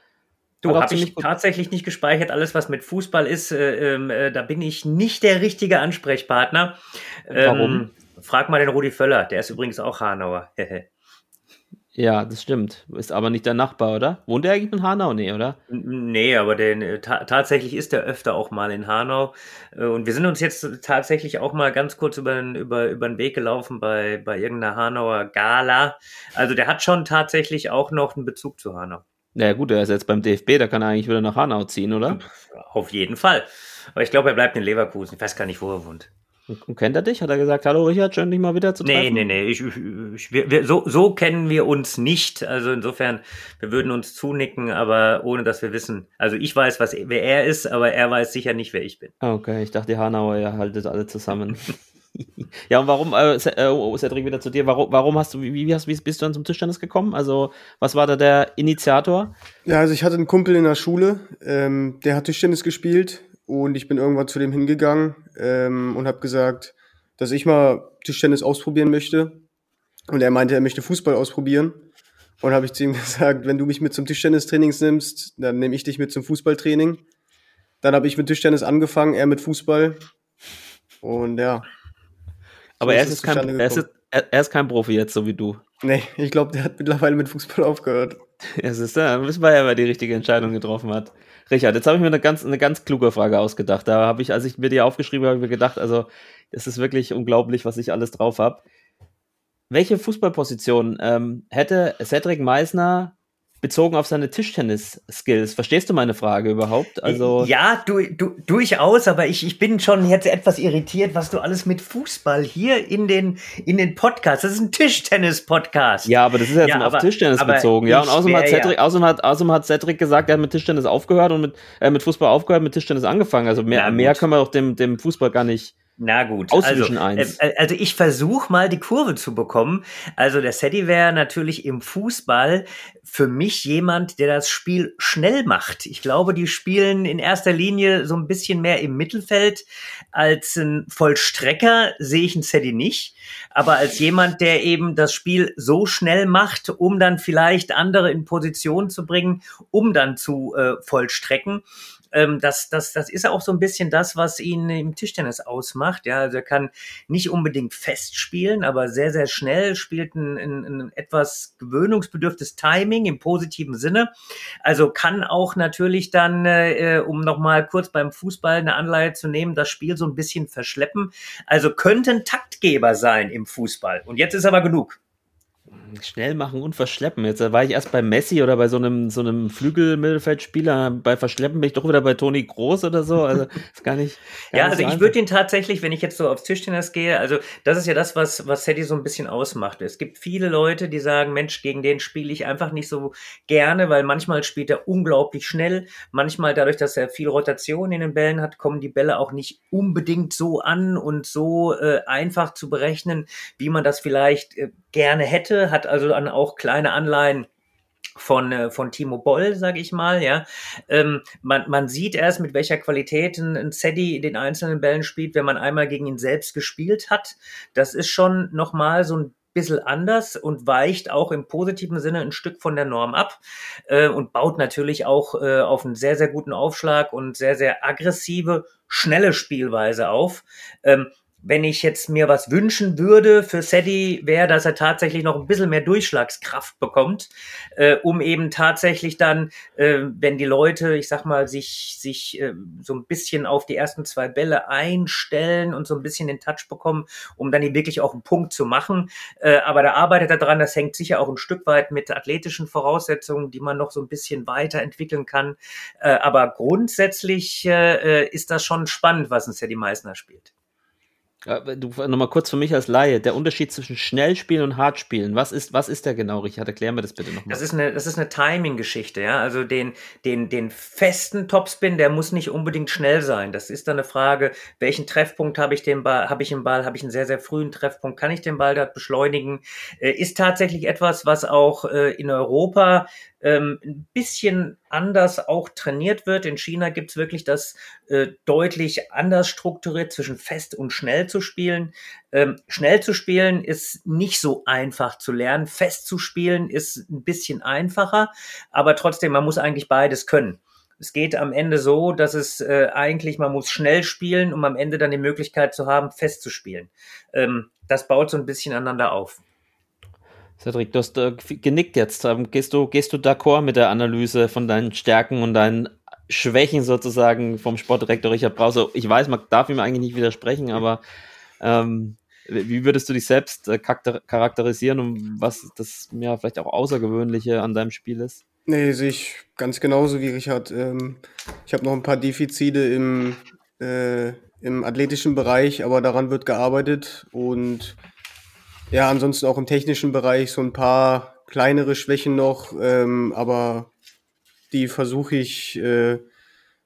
Du, habe ich tatsächlich nicht gespeichert. Alles, was mit Fußball ist, äh, äh, da bin ich nicht der richtige Ansprechpartner. Ähm, Warum? Frag mal den Rudi Völler, der ist übrigens auch Hanauer. [laughs] Ja, das stimmt. Ist aber nicht der Nachbar, oder? Wohnt er eigentlich in Hanau? Nee, oder? Nee, aber den, äh, ta tatsächlich ist er öfter auch mal in Hanau. Äh, und wir sind uns jetzt tatsächlich auch mal ganz kurz über, über, über den Weg gelaufen bei, bei irgendeiner Hanauer Gala. Also der hat schon tatsächlich auch noch einen Bezug zu Hanau. Naja gut, er ist jetzt beim DFB, da kann er eigentlich wieder nach Hanau ziehen, oder? Auf jeden Fall. Aber ich glaube, er bleibt in Leverkusen. Ich weiß gar nicht, wo er wohnt. Und kennt er dich? Hat er gesagt, hallo Richard, schön dich mal wieder zu treffen? Nee, nee, nee. Ich, ich, ich, wir, wir, so, so kennen wir uns nicht. Also insofern, wir würden uns zunicken, aber ohne dass wir wissen. Also ich weiß, was, wer er ist, aber er weiß sicher nicht, wer ich bin. Okay, ich dachte, die Hanauer, ihr haltet alle zusammen. [laughs] ja, und warum, äh, äh oh, Cedric, wieder zu dir, warum, warum hast du, wie, wie, hast, wie bist du dann zum Tischtennis gekommen? Also, was war da der Initiator? Ja, also ich hatte einen Kumpel in der Schule, ähm, der hat Tischtennis gespielt und ich bin irgendwann zu dem hingegangen ähm, und habe gesagt, dass ich mal Tischtennis ausprobieren möchte. Und er meinte, er möchte Fußball ausprobieren. Und habe ich zu ihm [laughs] gesagt, wenn du mich mit zum Tischtennistrainings nimmst, dann nehme ich dich mit zum Fußballtraining. Dann habe ich mit Tischtennis angefangen, er mit Fußball. Und ja. Aber er ist, kein, er, ist, er ist kein Profi jetzt, so wie du. Nee, ich glaube, der hat mittlerweile mit Fußball aufgehört. Es ist da, wissen wir ja, wer die richtige Entscheidung getroffen hat. Richard, jetzt habe ich mir eine ganz, eine ganz kluge Frage ausgedacht. Da habe ich, als ich mir die aufgeschrieben habe, mir gedacht, also es ist wirklich unglaublich, was ich alles drauf habe. Welche Fußballposition ähm, hätte Cedric Meisner bezogen auf seine Tischtennis-Skills. Verstehst du meine Frage überhaupt? Also ja, du, du, durchaus, aber ich, ich bin schon jetzt etwas irritiert, was du alles mit Fußball hier in den, in den Podcast. Das ist ein Tischtennis-Podcast. Ja, aber das ist jetzt ja, auf aber, Tischtennis aber bezogen. Ja, und außerdem hat, Cedric, ja. außerdem, hat, außerdem hat Cedric gesagt, er hat mit Tischtennis aufgehört und mit, äh, mit Fußball aufgehört, mit Tischtennis angefangen. Also mehr, mehr können wir doch dem, dem Fußball gar nicht na gut, also, äh, also ich versuche mal die Kurve zu bekommen. Also der Sedi wäre natürlich im Fußball für mich jemand, der das Spiel schnell macht. Ich glaube, die spielen in erster Linie so ein bisschen mehr im Mittelfeld. Als ein Vollstrecker sehe ich einen Sedi nicht. Aber als jemand, der eben das Spiel so schnell macht, um dann vielleicht andere in Position zu bringen, um dann zu äh, vollstrecken, Ähm, das, das, das ist auch so ein bisschen das, was ihn im Tischtennis ausmacht. Ja, also er kann nicht unbedingt fest spielen, aber sehr, sehr schnell spielt ein, ein, ein etwas gewöhnungsbedürftes Timing im positiven Sinne. Also kann auch natürlich dann, äh, um nochmal kurz beim Fußball eine Anleihe zu nehmen, das Spiel so ein bisschen verschleppen. Also könnte ein Taktgeber sein im Fußball. Und jetzt ist aber genug. Schnell machen und verschleppen. Jetzt war ich erst bei Messi oder bei so einem, so einem Flügelmittelfeldspieler. Bei Verschleppen bin ich doch wieder bei Toni Groß oder so. Also [laughs] ist gar nicht. Gar ja, nicht also so ich würde ihn tatsächlich, wenn ich jetzt so aufs Tischtennis gehe, also das ist ja das, was, was Sadie so ein bisschen ausmacht. Es gibt viele Leute, die sagen, Mensch, gegen den spiele ich einfach nicht so gerne, weil manchmal spielt er unglaublich schnell. Manchmal dadurch, dass er viel Rotation in den Bällen hat, kommen die Bälle auch nicht unbedingt so an und so äh, einfach zu berechnen, wie man das vielleicht äh, gerne hätte, hat also dann auch kleine Anleihen von, äh, von Timo Boll, sage ich mal, ja. Ähm, man, man sieht erst, mit welcher Qualität ein, ein Zeddy in den einzelnen Bällen spielt, wenn man einmal gegen ihn selbst gespielt hat. Das ist schon nochmal so ein bisschen anders und weicht auch im positiven Sinne ein Stück von der Norm ab äh, und baut natürlich auch äh, auf einen sehr, sehr guten Aufschlag und sehr, sehr aggressive, schnelle Spielweise auf. Ähm, wenn ich jetzt mir was wünschen würde für Sadie, wäre, dass er tatsächlich noch ein bisschen mehr Durchschlagskraft bekommt, äh, um eben tatsächlich dann, äh, wenn die Leute, ich sag mal, sich, sich äh, so ein bisschen auf die ersten zwei Bälle einstellen und so ein bisschen den Touch bekommen, um dann hier wirklich auch einen Punkt zu machen. Äh, aber da arbeitet er dran, das hängt sicher auch ein Stück weit mit athletischen Voraussetzungen, die man noch so ein bisschen weiterentwickeln kann. Äh, aber grundsätzlich äh, äh ist das schon spannend, was ein Sadie Meissner spielt. Du nochmal kurz für mich als Laie, der Unterschied zwischen Schnellspielen und Hartspielen, was ist, was ist der genau, Richard? Erklär mir das bitte nochmal. Das ist eine, das ist eine Timing-Geschichte, ja. Also den, den, den festen Topspin, der muss nicht unbedingt schnell sein. Das ist dann eine Frage, welchen Treffpunkt habe ich den Ball, habe ich im Ball, habe ich einen sehr, sehr frühen Treffpunkt, kann ich den Ball dort beschleunigen? Äh, ist tatsächlich etwas, was auch äh, in Europa ähm, ein bisschen anders auch trainiert wird. In China gibt's wirklich das äh, deutlich anders strukturiert zwischen fest und schnell zu spielen. Ähm, schnell zu spielen ist nicht so einfach zu lernen. Fest zu spielen ist ein bisschen einfacher, aber trotzdem, man muss eigentlich beides können. Es geht am Ende so, dass es äh, eigentlich, man muss schnell spielen, um am Ende dann die Möglichkeit zu haben, fest zu spielen. Ähm, das baut so ein bisschen aneinander auf. Cedric, du hast äh, genickt jetzt. Ähm, gehst du, gehst du d'accord mit der Analyse von deinen Stärken und deinen Schwächen sozusagen vom Sportdirektor Richard Brause? Ich weiß, man darf ihm eigentlich nicht widersprechen, aber ähm, wie würdest du dich selbst äh, charakterisieren und was das ja vielleicht auch Außergewöhnliche an deinem Spiel ist? Nee, sehe ich ganz genauso wie Richard. Ähm, ich habe noch ein paar Defizite im, äh, im athletischen Bereich, aber daran wird gearbeitet und ja, ansonsten auch im technischen Bereich so ein paar kleinere Schwächen noch, ähm, aber die versuche ich äh,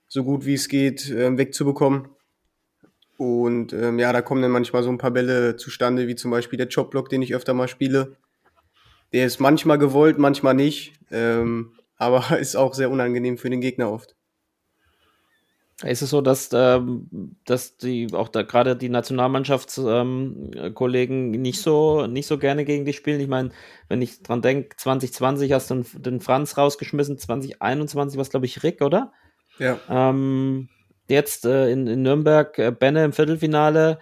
so gut wie es geht äh, wegzubekommen. Und ähm, ja, da kommen dann manchmal so ein paar Bälle zustande, wie zum Beispiel der Chopblock, den ich öfter mal spiele. Der ist manchmal gewollt, manchmal nicht, ähm, [laughs] aber ist auch sehr unangenehm für den Gegner oft. Ist es so, dass, ähm, dass die auch da gerade die Nationalmannschaftskollegen ähm, nicht so nicht so gerne gegen dich spielen? Ich meine, wenn ich dran denke, 2020 hast du den Franz rausgeschmissen, 2021 war es, glaube ich, Rick, oder? Ja. Ähm, jetzt äh, in, in Nürnberg äh, Benne im Viertelfinale.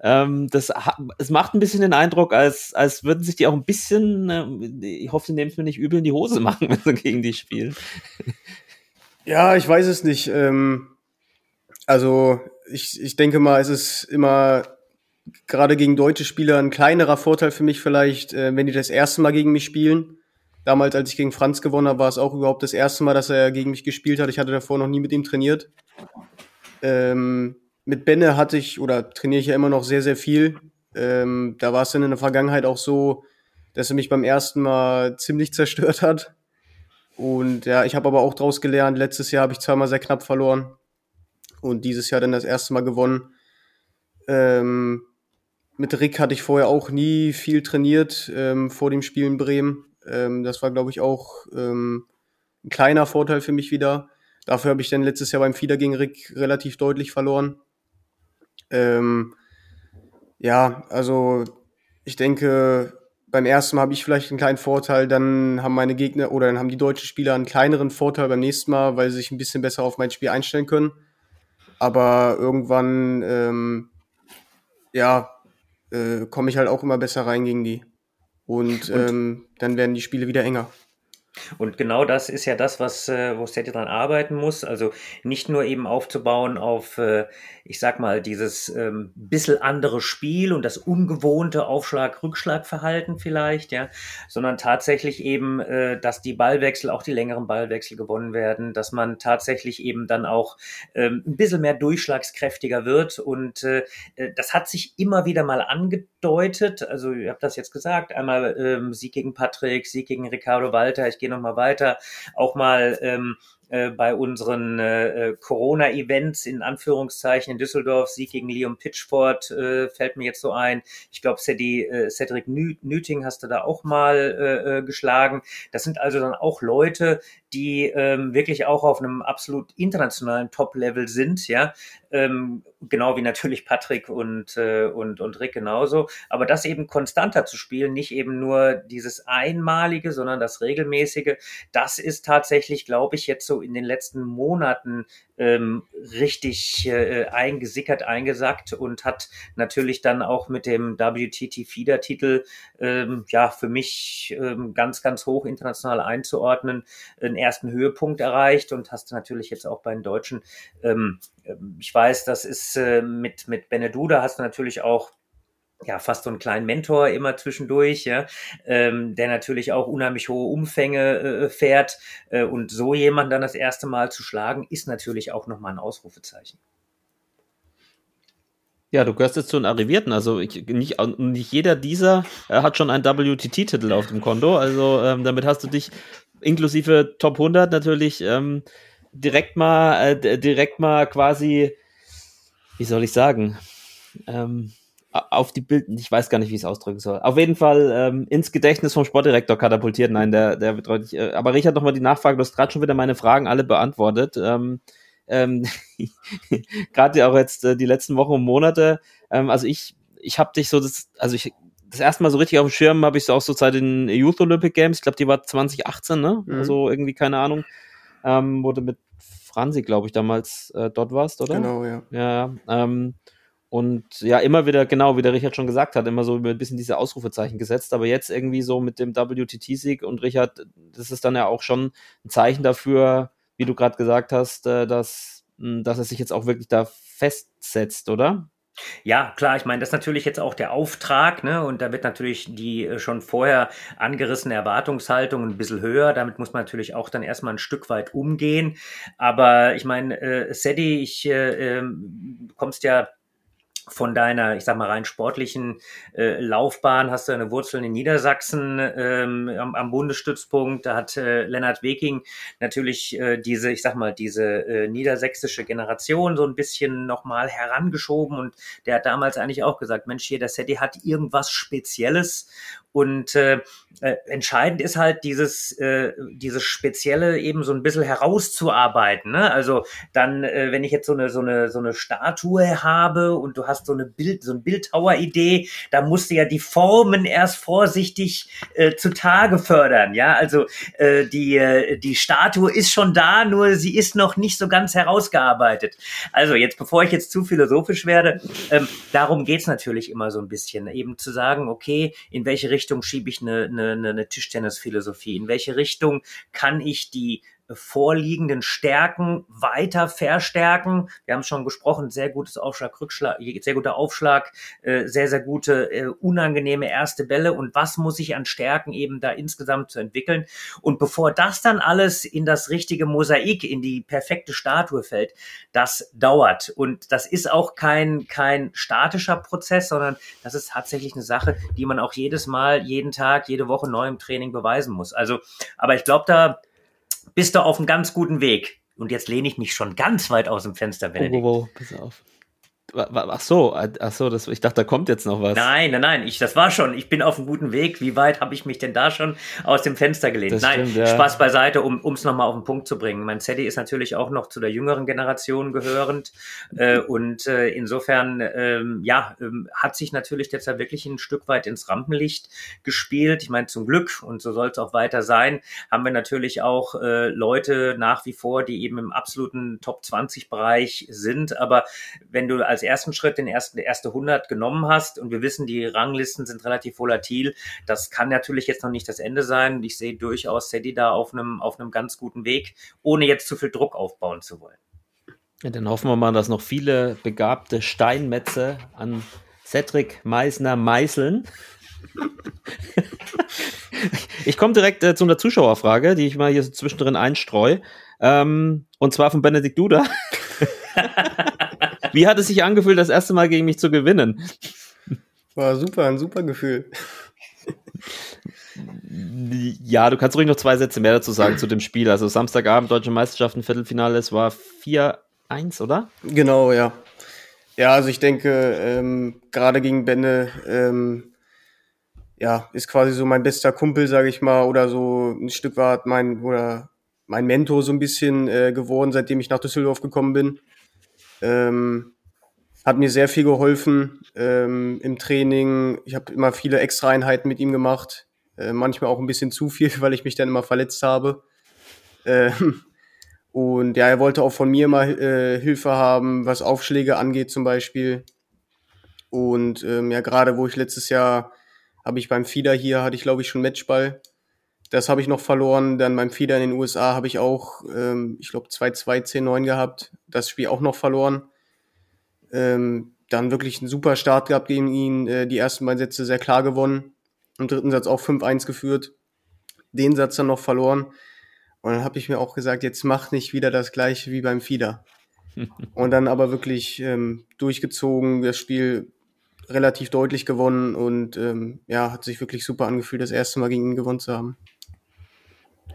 Ähm, das es macht ein bisschen den Eindruck, als, als würden sich die auch ein bisschen, äh, ich hoffe, sie nehmen es mir nicht übel in die Hose [laughs] machen, wenn sie gegen die spielen. Ja, ich weiß es nicht. Ähm, also ich, ich denke mal, es ist immer gerade gegen deutsche Spieler ein kleinerer Vorteil für mich vielleicht, äh, wenn die das erste Mal gegen mich spielen. Damals, als ich gegen Franz gewonnen habe, war es auch überhaupt das erste Mal, dass er gegen mich gespielt hat. Ich hatte davor noch nie mit ihm trainiert. Ähm, mit Benne hatte ich oder trainiere ich ja immer noch sehr, sehr viel. Ähm, da war es dann in der Vergangenheit auch so, dass er mich beim ersten Mal ziemlich [laughs] zerstört hat. Und ja, ich habe aber auch daraus gelernt. Letztes Jahr habe ich zweimal sehr knapp verloren und dieses Jahr dann das erste Mal gewonnen. Ähm, mit Rick hatte ich vorher auch nie viel trainiert ähm, vor dem Spiel in Bremen. Ähm, das war, glaube ich, auch ähm, ein kleiner Vorteil für mich wieder. Dafür habe ich dann letztes Jahr beim Fieder gegen Rick relativ deutlich verloren. Ähm, ja, also ich denke, beim ersten Mal habe ich vielleicht einen kleinen Vorteil, dann haben meine Gegner oder dann haben die deutschen Spieler einen kleineren Vorteil beim nächsten Mal, weil sie sich ein bisschen besser auf mein Spiel einstellen können. Aber irgendwann, ähm, ja, äh, komme ich halt auch immer besser rein gegen die. Und, Und ähm, dann werden die Spiele wieder enger. Und genau das ist ja das, was, äh, wo Steady dran arbeiten muss. Also nicht nur eben aufzubauen auf, äh, ich sag mal, dieses ähm, bisschen andere Spiel und das ungewohnte Aufschlag-Rückschlag-Verhalten vielleicht, ja, sondern tatsächlich eben, äh, dass die Ballwechsel, auch die längeren Ballwechsel gewonnen werden, dass man tatsächlich eben dann auch ähm, ein bisschen mehr durchschlagskräftiger wird. Und äh, äh das hat sich immer wieder mal angedeutet. Also, ihr habt das jetzt gesagt, einmal ähm, Sieg gegen Patrick, Sieg gegen Ricardo Walter. Ich gehe nochmal weiter. Auch mal ähm, äh, bei unseren äh, äh, Corona-Events in Anführungszeichen in Düsseldorf, Sieg gegen Leon Pitchford äh, fällt mir jetzt so ein. Ich glaube, äh, Cedric Nüting hast du da auch mal äh, geschlagen. Das sind also dann auch Leute, die ähm, wirklich auch auf einem absolut internationalen Top-Level sind, ja, ähm, genau wie natürlich Patrick und, äh, und, und Rick genauso, aber das eben konstanter zu spielen, nicht eben nur dieses Einmalige, sondern das Regelmäßige, das ist tatsächlich, glaube ich, jetzt so in den letzten Monaten ähm, richtig äh, eingesickert, eingesackt und hat natürlich dann auch mit dem WTT Feeder-Titel ähm, ja für mich ähm, ganz, ganz hoch international einzuordnen, einen ersten Höhepunkt erreicht und hast natürlich jetzt auch bei den Deutschen, ähm, ähm ich weiß, das ist äh, mit, mit Beneduda hast du natürlich auch ja fast so einen kleinen Mentor immer zwischendurch, ja, ähm, der natürlich auch unheimlich hohe Umfänge äh, fährt äh, und so jemanden dann das erste Mal zu schlagen, ist natürlich auch nochmal ein Ausrufezeichen. Ja, du gehörst jetzt zu den Arrivierten. Also ich, nicht, nicht jeder dieser äh, hat schon einen WTT-Titel auf dem Konto. Also ähm, damit hast du dich inklusive Top 100 natürlich ähm, direkt mal äh, direkt mal quasi, wie soll ich sagen, ähm, auf die Bild, ich weiß gar nicht, wie ich es ausdrücken soll. Auf jeden Fall ähm, ins Gedächtnis vom Sportdirektor katapultiert. Nein, der, der wird deutlich. Äh, aber Richard, nochmal die Nachfrage, du hast gerade schon wieder meine Fragen alle beantwortet. Ähm, ähm, [laughs] gerade auch jetzt äh, die letzten Wochen und Monate. Ähm, also ich, ich habe dich so, das, also ich, das erste Mal so richtig auf dem Schirm habe ich so auch so seit den Youth Olympic Games. Ich glaube, die war 2018, ne? Mhm. Also irgendwie keine Ahnung. Ähm, wurde mit Franzi, glaube ich, damals äh, dort warst, oder? Genau, ja. Ja. Ähm, und ja, immer wieder, genau, wie der Richard schon gesagt hat, immer so ein bisschen diese Ausrufezeichen gesetzt. Aber jetzt irgendwie so mit dem WTT-Sieg und Richard, das ist dann ja auch schon ein Zeichen dafür, wie du gerade gesagt hast, äh, dass, hm, dass er sich jetzt auch wirklich da festsetzt, oder? Ja, klar, ich meine, das ist natürlich jetzt auch der Auftrag, ne? Und da wird natürlich die äh, schon vorher angerissene Erwartungshaltung ein bisschen höher. Damit muss man natürlich auch dann erstmal ein Stück weit umgehen. Aber ich meine, äh, Sedi, ich äh, äh, kommst ja von deiner, ich sag mal, rein sportlichen äh, Laufbahn hast du eine Wurzeln in Niedersachsen ähm, am, am Bundesstützpunkt. Da hat äh, Lennart Weking natürlich äh, diese, ich sag mal, diese äh, niedersächsische Generation so ein bisschen nochmal herangeschoben und der hat damals eigentlich auch gesagt, Mensch, hier, der Seti hat irgendwas Spezielles und äh, äh, entscheidend ist halt dieses, äh, dieses Spezielle eben so ein bisschen herauszuarbeiten. Ne? Also dann, äh, wenn ich jetzt so eine, so eine, so eine Statue habe und du hast so eine Bild, so ein Bildhaueridee, da musst du ja die Formen erst vorsichtig äh, zutage fördern. Ja, also äh, die, äh, die Statue ist schon da, nur sie ist noch nicht so ganz herausgearbeitet. Also jetzt, bevor ich jetzt zu philosophisch werde, ähm, darum geht's natürlich immer so ein bisschen, eben zu sagen, okay, in welche Richtung schiebe ich eine, eine eine, eine Tischtennisphilosophie? In welche Richtung kann ich die vorliegenden Stärken weiter verstärken. Wir haben schon gesprochen, sehr gutes Aufschlag, Rückschlag, sehr guter Aufschlag, äh, sehr, sehr gute, äh, unangenehme erste Bälle und was muss ich an Stärken eben da insgesamt zu entwickeln. Und bevor das dann alles in das richtige Mosaik, in die perfekte Statue fällt, das dauert. Und das ist auch kein, kein statischer Prozess, sondern das ist tatsächlich eine Sache, die man auch jedes Mal, jeden Tag, jede Woche neu im Training beweisen muss. Also, aber ich glaube, da bist du auf einem ganz guten Weg. Und jetzt lehne ich mich schon ganz weit aus dem Fenster, Benedikt. Oh, oh, pass auf. Ach so, ach so, das, ich dachte, da kommt jetzt noch was. Nein, nein, nein, ich, das war schon. Ich bin auf einem guten Weg. Wie weit habe ich mich denn da schon aus dem Fenster gelehnt? Das nein, stimmt, ja. Spaß beiseite, um es nochmal auf den Punkt zu bringen. Mein Sadie ist natürlich auch noch zu der jüngeren Generation gehörend. Äh, und äh, insofern, ähm, ja, ähm, hat sich natürlich jetzt ja wirklich ein Stück weit ins Rampenlicht gespielt. Ich meine, zum Glück, und so soll es auch weiter sein, haben wir natürlich auch äh, Leute nach wie vor, die eben im absoluten Top-20-Bereich sind. Aber wenn du als ersten Schritt den ersten, erste 100 genommen hast und wir wissen, die Ranglisten sind relativ volatil, das kann natürlich jetzt noch nicht das Ende sein. Ich sehe durchaus Sadie da auf einem, auf einem ganz guten Weg, ohne jetzt zu viel Druck aufbauen zu wollen. Ja, dann hoffen wir mal, dass noch viele begabte Steinmetze an Cedric Meisner meißeln. ich komme direkt äh, zu einer Zuschauerfrage, die ich mal hier so zwischendrin einstreue. Ähm, und zwar von Benedikt Duda. [laughs] Wie hat es sich angefühlt, das erste Mal gegen mich zu gewinnen? War super, ein super Gefühl. Ja, du kannst ruhig noch zwei Sätze mehr dazu sagen zu dem Spiel. Also Samstagabend Deutsche Meisterschaften, Viertelfinale, es war 4-1, oder? Genau, ja. Ja, also ich denke, ähm, gerade gegen Benne, ähm, ja, ist quasi so mein bester Kumpel, sage ich mal, oder so ein Stück weit mein oder mein Mentor so ein bisschen äh, geworden, seitdem ich nach Düsseldorf gekommen bin. Ähm, hat mir sehr viel geholfen ähm, im Training. Ich habe immer viele Extra-Einheiten mit ihm gemacht. Äh, manchmal auch ein bisschen zu viel, [laughs] weil ich mich dann immer verletzt habe. Ähm, und ja, er wollte auch von mir mal äh, Hilfe haben, was Aufschläge angeht zum Beispiel. Und ähm, ja, gerade wo ich letztes Jahr habe ich beim Fieder hier, hatte ich glaube ich schon Matchball. Das habe ich noch verloren. Dann beim Fieder in den USA habe ich auch, ähm, ich glaube 2-2, 10-9 gehabt. Das Spiel auch noch verloren. Ähm, dann wirklich einen super Start gehabt gegen ihn. Äh, die ersten beiden Sätze sehr klar gewonnen. Im dritten Satz auch 5-1 geführt. Den Satz dann noch verloren. Und dann habe ich mir auch gesagt, jetzt mach nicht wieder das gleiche wie beim Fieder. [laughs] und dann aber wirklich ähm, durchgezogen, das Spiel relativ deutlich gewonnen und ähm, ja, hat sich wirklich super angefühlt, das erste Mal gegen ihn gewonnen zu haben.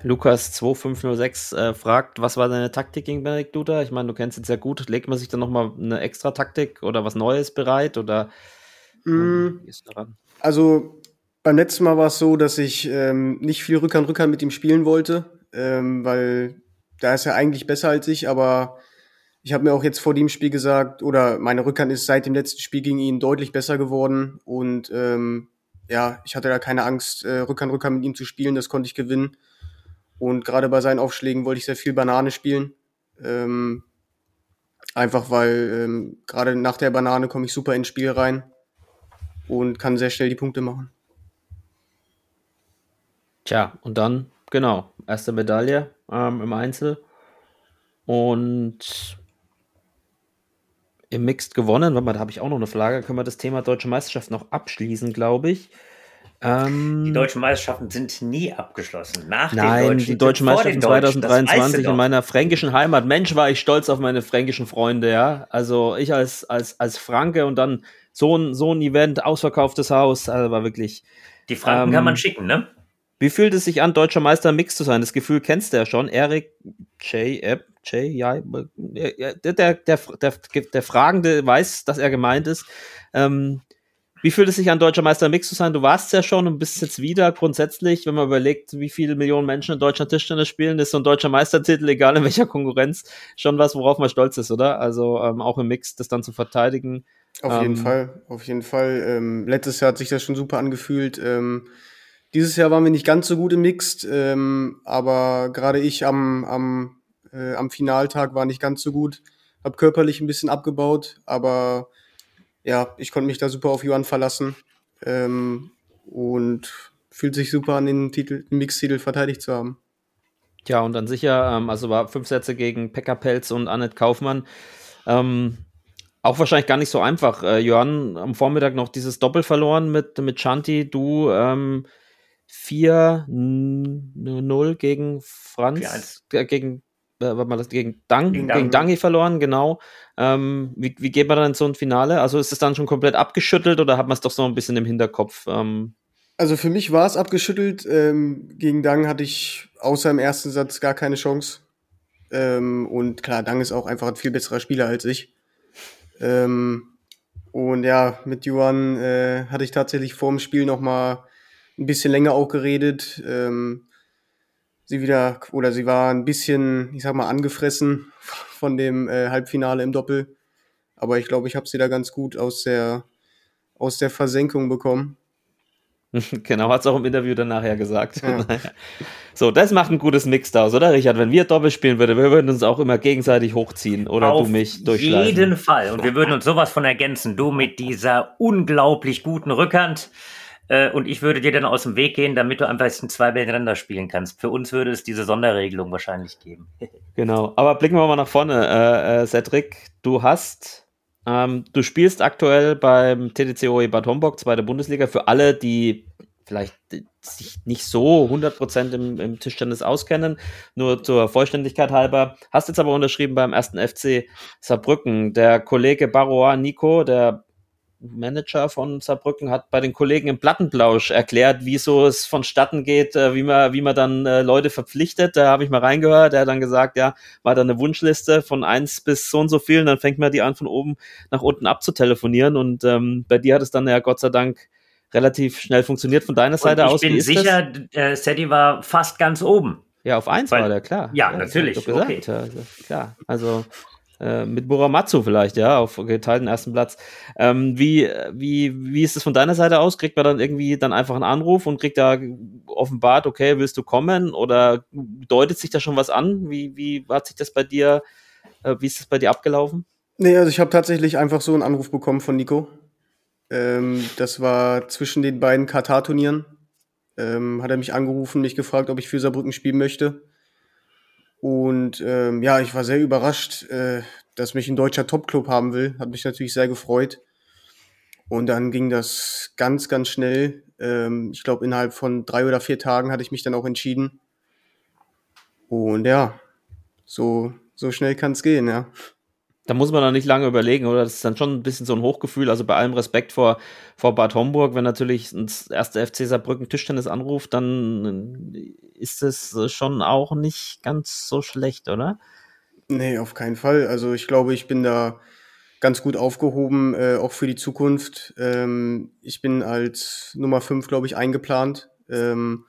Lukas 2506 äh, fragt, was war deine Taktik gegen Benedikt Duda? Ich meine, du kennst ihn sehr gut. Legt man sich dann nochmal eine extra Taktik oder was Neues bereit? Oder Mm, Also beim letzten Mal war es so, dass ich ähm, nicht viel Rückhand Rückhand mit ihm spielen wollte, ähm, weil da ist er eigentlich besser als ich, aber ich habe mir auch jetzt vor dem Spiel gesagt, oder meine Rückhand ist seit dem letzten Spiel gegen ihn deutlich besser geworden und ähm, ja, ich hatte da keine Angst, äh, Rückhand Rückhand mit ihm zu spielen, das konnte ich gewinnen. Und gerade bei seinen Aufschlägen wollte ich sehr viel Banane spielen. Ähm, einfach weil ähm, gerade nach der Banane komme ich super ins Spiel rein und kann sehr schnell die Punkte machen. Tja, und dann, genau, erste Medaille ähm, im Einzel. Und im Mixed gewonnen. Warte mal, da habe ich auch noch eine Frage. Können wir das Thema Deutsche Meisterschaft noch abschließen, glaube ich. Ähm, Die deutschen Meisterschaften sind nie abgeschlossen. Nach Nein, den Deutschen, die deutschen Meisterschaften Deutschen, das weißt du 2023 doch. in meiner fränkischen Heimat. Mensch, war ich stolz auf meine fränkischen Freunde, ja. Also ich als, als, als Franke und dann so ein, so ein Event, ausverkauftes Haus, also war wirklich. Die Franken ähm, kann man schicken, ne? Wie fühlt es sich an, deutscher Meister im Mix zu sein? Das Gefühl kennst du ja schon. Erik J. App, J. Ja, der, der, der, der, der Fragende weiß, dass er gemeint ist. Ähm, wie fühlt es sich an, deutscher Meister im Mix zu sein? Du warst ja schon und bist jetzt wieder grundsätzlich, wenn man überlegt, wie viele Millionen Menschen in Deutschland Tischtennis spielen, ist so ein deutscher Meistertitel, egal in welcher Konkurrenz, schon was, worauf man stolz ist, oder? Also ähm, auch im Mix das dann zu verteidigen. Auf jeden Ähm, Fall, auf jeden Fall. Ähm, letztes Jahr hat sich das schon super angefühlt. Ähm, dieses Jahr waren wir nicht ganz so gut im Mixed, ähm, aber gerade ich am, am, äh, am Finaltag war nicht ganz so gut. Hab körperlich ein bisschen abgebaut, aber ja, ich konnte mich da super auf Johann verlassen ähm, und fühlt sich super an, den Titel, den Mixtitel verteidigt zu haben. Tja, und dann sicher, ähm, also war fünf Sätze gegen Pekka Pelz und Annette Kaufmann. Ähm, auch wahrscheinlich gar nicht so einfach. Äh, Johann am Vormittag noch dieses Doppel verloren mit, mit Chanti, du ähm, 4-0 gegen Franz, 4-1. äh, gegen, äh, warte mal, das, gegen Dang, Gegen gegen, Dang. Dangi verloren, genau. Ähm, wie, wie geht man dann in so ein Finale? Also ist es dann schon komplett abgeschüttelt oder hat man es doch so ein bisschen im Hinterkopf? Ähm, Also für mich war es abgeschüttelt. Ähm, gegen Dang hatte ich außer im ersten Satz gar keine Chance. Ähm, und klar, Dang ist auch einfach ein viel besserer Spieler als ich. Ähm, und ja, mit Johann äh, hatte ich tatsächlich vor dem Spiel noch mal ein bisschen länger auch geredet. Ähm, sie wieder oder sie war ein bisschen, ich sag mal, angefressen [laughs] von dem äh, Halbfinale im Doppel. Aber ich glaube, ich habe sie da ganz gut aus der aus der Versenkung bekommen. [laughs] genau, hat es auch im Interview dann nachher gesagt. Ja. [laughs] so, das macht ein gutes Mix daraus, oder Richard? Wenn wir Doppel spielen würden, wir würden uns auch immer gegenseitig hochziehen oder Auf du mich durchschleifen. jeden Fall. Und wir würden uns sowas von ergänzen. Du mit dieser unglaublich guten Rückhand. Äh, und ich würde dir dann aus dem Weg gehen, damit du einfach ein zwei hintereinander spielen kannst. Für uns würde es diese Sonderregelung wahrscheinlich geben. [laughs] Genau, aber blicken wir mal nach vorne. Äh, äh, Cedric, du hast, ähm, du spielst aktuell beim TTC OE Bad Homburg, zweite Bundesliga. Für alle, die vielleicht sich nicht so 100% im, im Tischtennis auskennen, nur zur Vollständigkeit halber. Hast jetzt aber unterschrieben beim ersten FC Saarbrücken. Der Kollege Barois Nico, der Manager von Saarbrücken hat bei den Kollegen im Plattenplausch erklärt, wieso es vonstatten geht, äh, wie man, wie man dann äh, Leute verpflichtet. Da habe ich mal reingehört. Er hat dann gesagt, ja, war da eine Wunschliste von eins bis so und so vielen. Dann fängt man die an, von oben nach unten abzutelefonieren. Und ähm, bei dir hat es dann ja Gott sei Dank relativ schnell funktioniert von deiner Seite und ich aus. Wie bin sicher, äh, Sadie war fast ganz oben. Ja, auf eins Weil- war der, klar. Ja, das natürlich, ich okay. gesagt. Ja, klar. Also äh, mit Buramatsu vielleicht, ja, auf geteilten ersten Platz. Ähm, wie, wie, wie ist es von deiner Seite aus? Kriegt man dann irgendwie dann einfach einen Anruf und kriegt da offenbart, okay, willst du kommen? Oder deutet sich da schon was an? Wie, wie hat sich das bei dir, äh, wie ist das bei dir abgelaufen? Nee, also ich habe tatsächlich einfach so einen Anruf bekommen von Nico. Ähm, das war zwischen den beiden Katar-Turnieren. Ähm, hat er mich angerufen, mich gefragt, ob ich für Saarbrücken spielen möchte. Und ähm, ja, ich war sehr überrascht, äh, dass mich ein deutscher Topclub haben will. Hat mich natürlich sehr gefreut. Und dann ging das ganz, ganz schnell. Ähm, ich glaube, innerhalb von drei oder vier Tagen hatte ich mich dann auch entschieden. Und ja, so, so schnell kann es gehen, ja. Da muss man dann nicht lange überlegen, oder? Das ist dann schon ein bisschen so ein Hochgefühl. Also bei allem Respekt vor, vor Bad Homburg, wenn natürlich das erste FC Saarbrücken Tischtennis anruft, dann ist es schon auch nicht ganz so schlecht, oder? Nee, auf keinen Fall. Also ich glaube, ich bin da ganz gut aufgehoben, äh, auch für die Zukunft. Ähm, ich bin als Nummer 5, glaube ich, eingeplant. Ähm,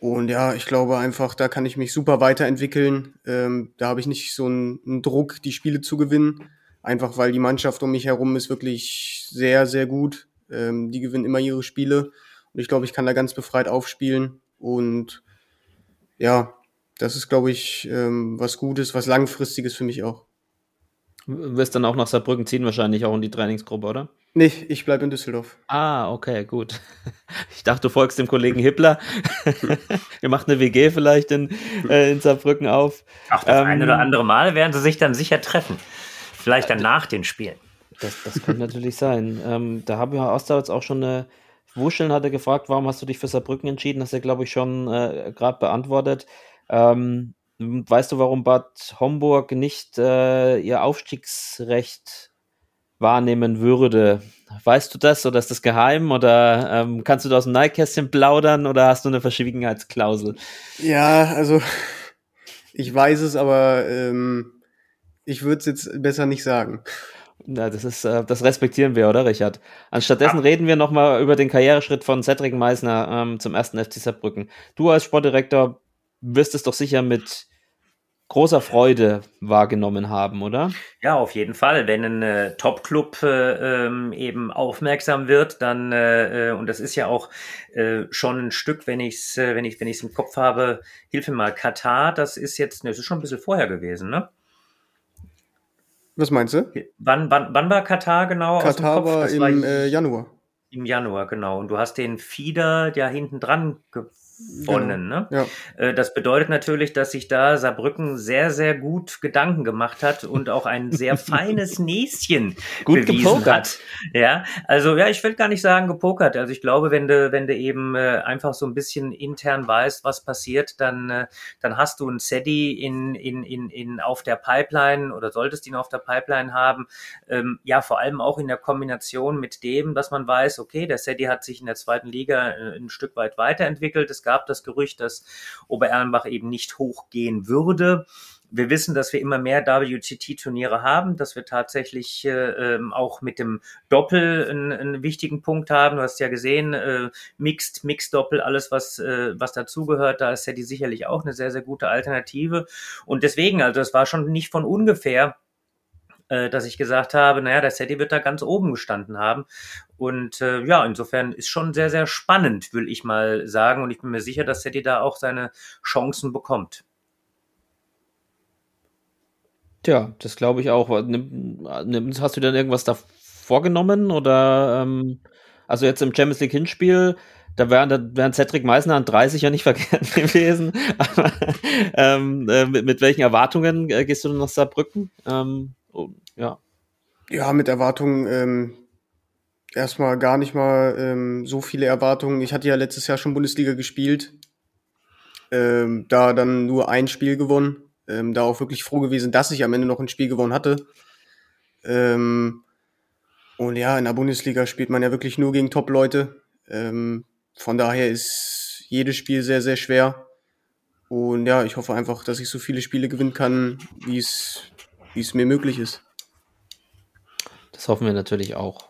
und ja, ich glaube einfach, da kann ich mich super weiterentwickeln. Ähm, da habe ich nicht so einen, einen Druck, die Spiele zu gewinnen. Einfach weil die Mannschaft um mich herum ist wirklich sehr, sehr gut. Ähm, die gewinnen immer ihre Spiele. Und ich glaube, ich kann da ganz befreit aufspielen. Und ja, das ist, glaube ich, ähm, was Gutes, was Langfristiges für mich auch. Du wirst dann auch nach Saarbrücken ziehen, wahrscheinlich auch in die Trainingsgruppe, oder? Nee, ich bleibe in Düsseldorf. Ah, okay, gut. [laughs] Ich dachte, du folgst dem Kollegen Hippler. [laughs] Ihr macht eine WG vielleicht in, äh, in Saarbrücken auf. Ach, das Ähm, eine oder andere Mal werden sie sich dann sicher treffen. Vielleicht dann nach den Spielen. Das, das könnte natürlich sein. Ähm, da haben wir Oster jetzt auch schon eine. Wuscheln hatte gefragt, warum hast du dich für Saarbrücken entschieden? Hast du, glaube ich, schon äh, gerade beantwortet. Ähm, weißt du, warum Bad Homburg nicht äh, ihr Aufstiegsrecht wahrnehmen würde? Weißt du das oder ist das geheim oder ähm, kannst du da aus dem Nähkästchen plaudern oder hast du eine Verschwiegenheitsklausel? Ja, also ich weiß es, aber ähm, ich würde es jetzt besser nicht sagen. Na, das ist, äh, das respektieren wir, oder Richard? Anstattdessen reden wir nochmal über den Karriereschritt von Cedric Meisner ähm, zum ersten FC Saarbrücken. Du als Sportdirektor wirst es doch sicher mit großer Freude wahrgenommen haben, oder? Ja, auf jeden Fall. Wenn ein äh, Top-Club äh, ähm, eben aufmerksam wird, dann, äh, äh, und das ist ja auch äh, schon ein Stück, wenn ich es äh, wenn ich, wenn ich's im Kopf habe, hilf mir mal, Katar, das ist jetzt, ne, das ist schon ein bisschen vorher gewesen, ne? Was meinst du? Wann, wann, wann war Katar genau? aus dem Katar Kopf? war Das im äh, Januar. Im Januar, genau. Und du hast den Fieder ja hinten dran gewonnen, ne? Ja. Äh, Das bedeutet natürlich, dass sich da Saarbrücken sehr, sehr gut Gedanken gemacht hat und auch ein sehr [laughs] feines Näschen Gut bewiesen gepokert. hat. Ja, also ja, ich will gar nicht sagen gepokert. Also ich glaube, wenn du, wenn du eben äh, einfach so ein bisschen intern weißt, was passiert, dann, äh, dann hast du einen Sedi in, in, in, in auf der Pipeline oder solltest ihn auf der Pipeline haben. Ähm, ja, vor allem auch in der Kombination mit dem, dass man weiß, okay, der Sedi hat sich in der zweiten Liga äh, ein Stück weit weiterentwickelt. Es gab das Gerücht, dass Obererlenbach eben nicht hochgehen würde. wir wissen, dass wir immer mehr WCT-Turniere haben, dass wir tatsächlich äh, ähm, auch mit dem Doppel einen, einen wichtigen Punkt haben. Du hast ja gesehen, äh, Mixed, Mixed Doppel, alles was äh, was dazugehört, da ist ja die sicherlich auch eine sehr sehr gute Alternative. Und deswegen, also es war schon nicht von ungefähr, äh, dass ich gesagt habe, naja, der Seti wird da ganz oben gestanden haben. Und äh, ja, insofern ist schon sehr, sehr spannend, will ich mal sagen. Und ich bin mir sicher, dass Seti da auch seine Chancen bekommt. Tja, das glaube ich auch. Hast du denn irgendwas da vorgenommen? Oder ähm, also jetzt im Champions League Hinspiel, da wären, da wären Cedric Meissner an 30 ja nicht [laughs] verkehrt gewesen. Aber ähm, äh, mit, mit, welchen Erwartungen äh, gehst du denn nach Saarbrücken? Ähm, oh, ja. Ja, mit Erwartungen ähm, erstmal gar nicht mal ähm, so viele Erwartungen. Ich hatte ja letztes Jahr schon Bundesliga gespielt. Ähm, da dann nur ein Spiel gewonnen ähm, da auch wirklich froh gewesen, dass ich am Ende noch ein Spiel gewonnen hatte. Ähm, und ja, in der Bundesliga spielt man ja wirklich nur gegen Top-Leute. Ähm, von daher ist jedes Spiel sehr, sehr schwer. Und ja, ich hoffe einfach, dass ich so viele Spiele gewinnen kann, wie es, wie es mir möglich ist. Das hoffen wir natürlich auch.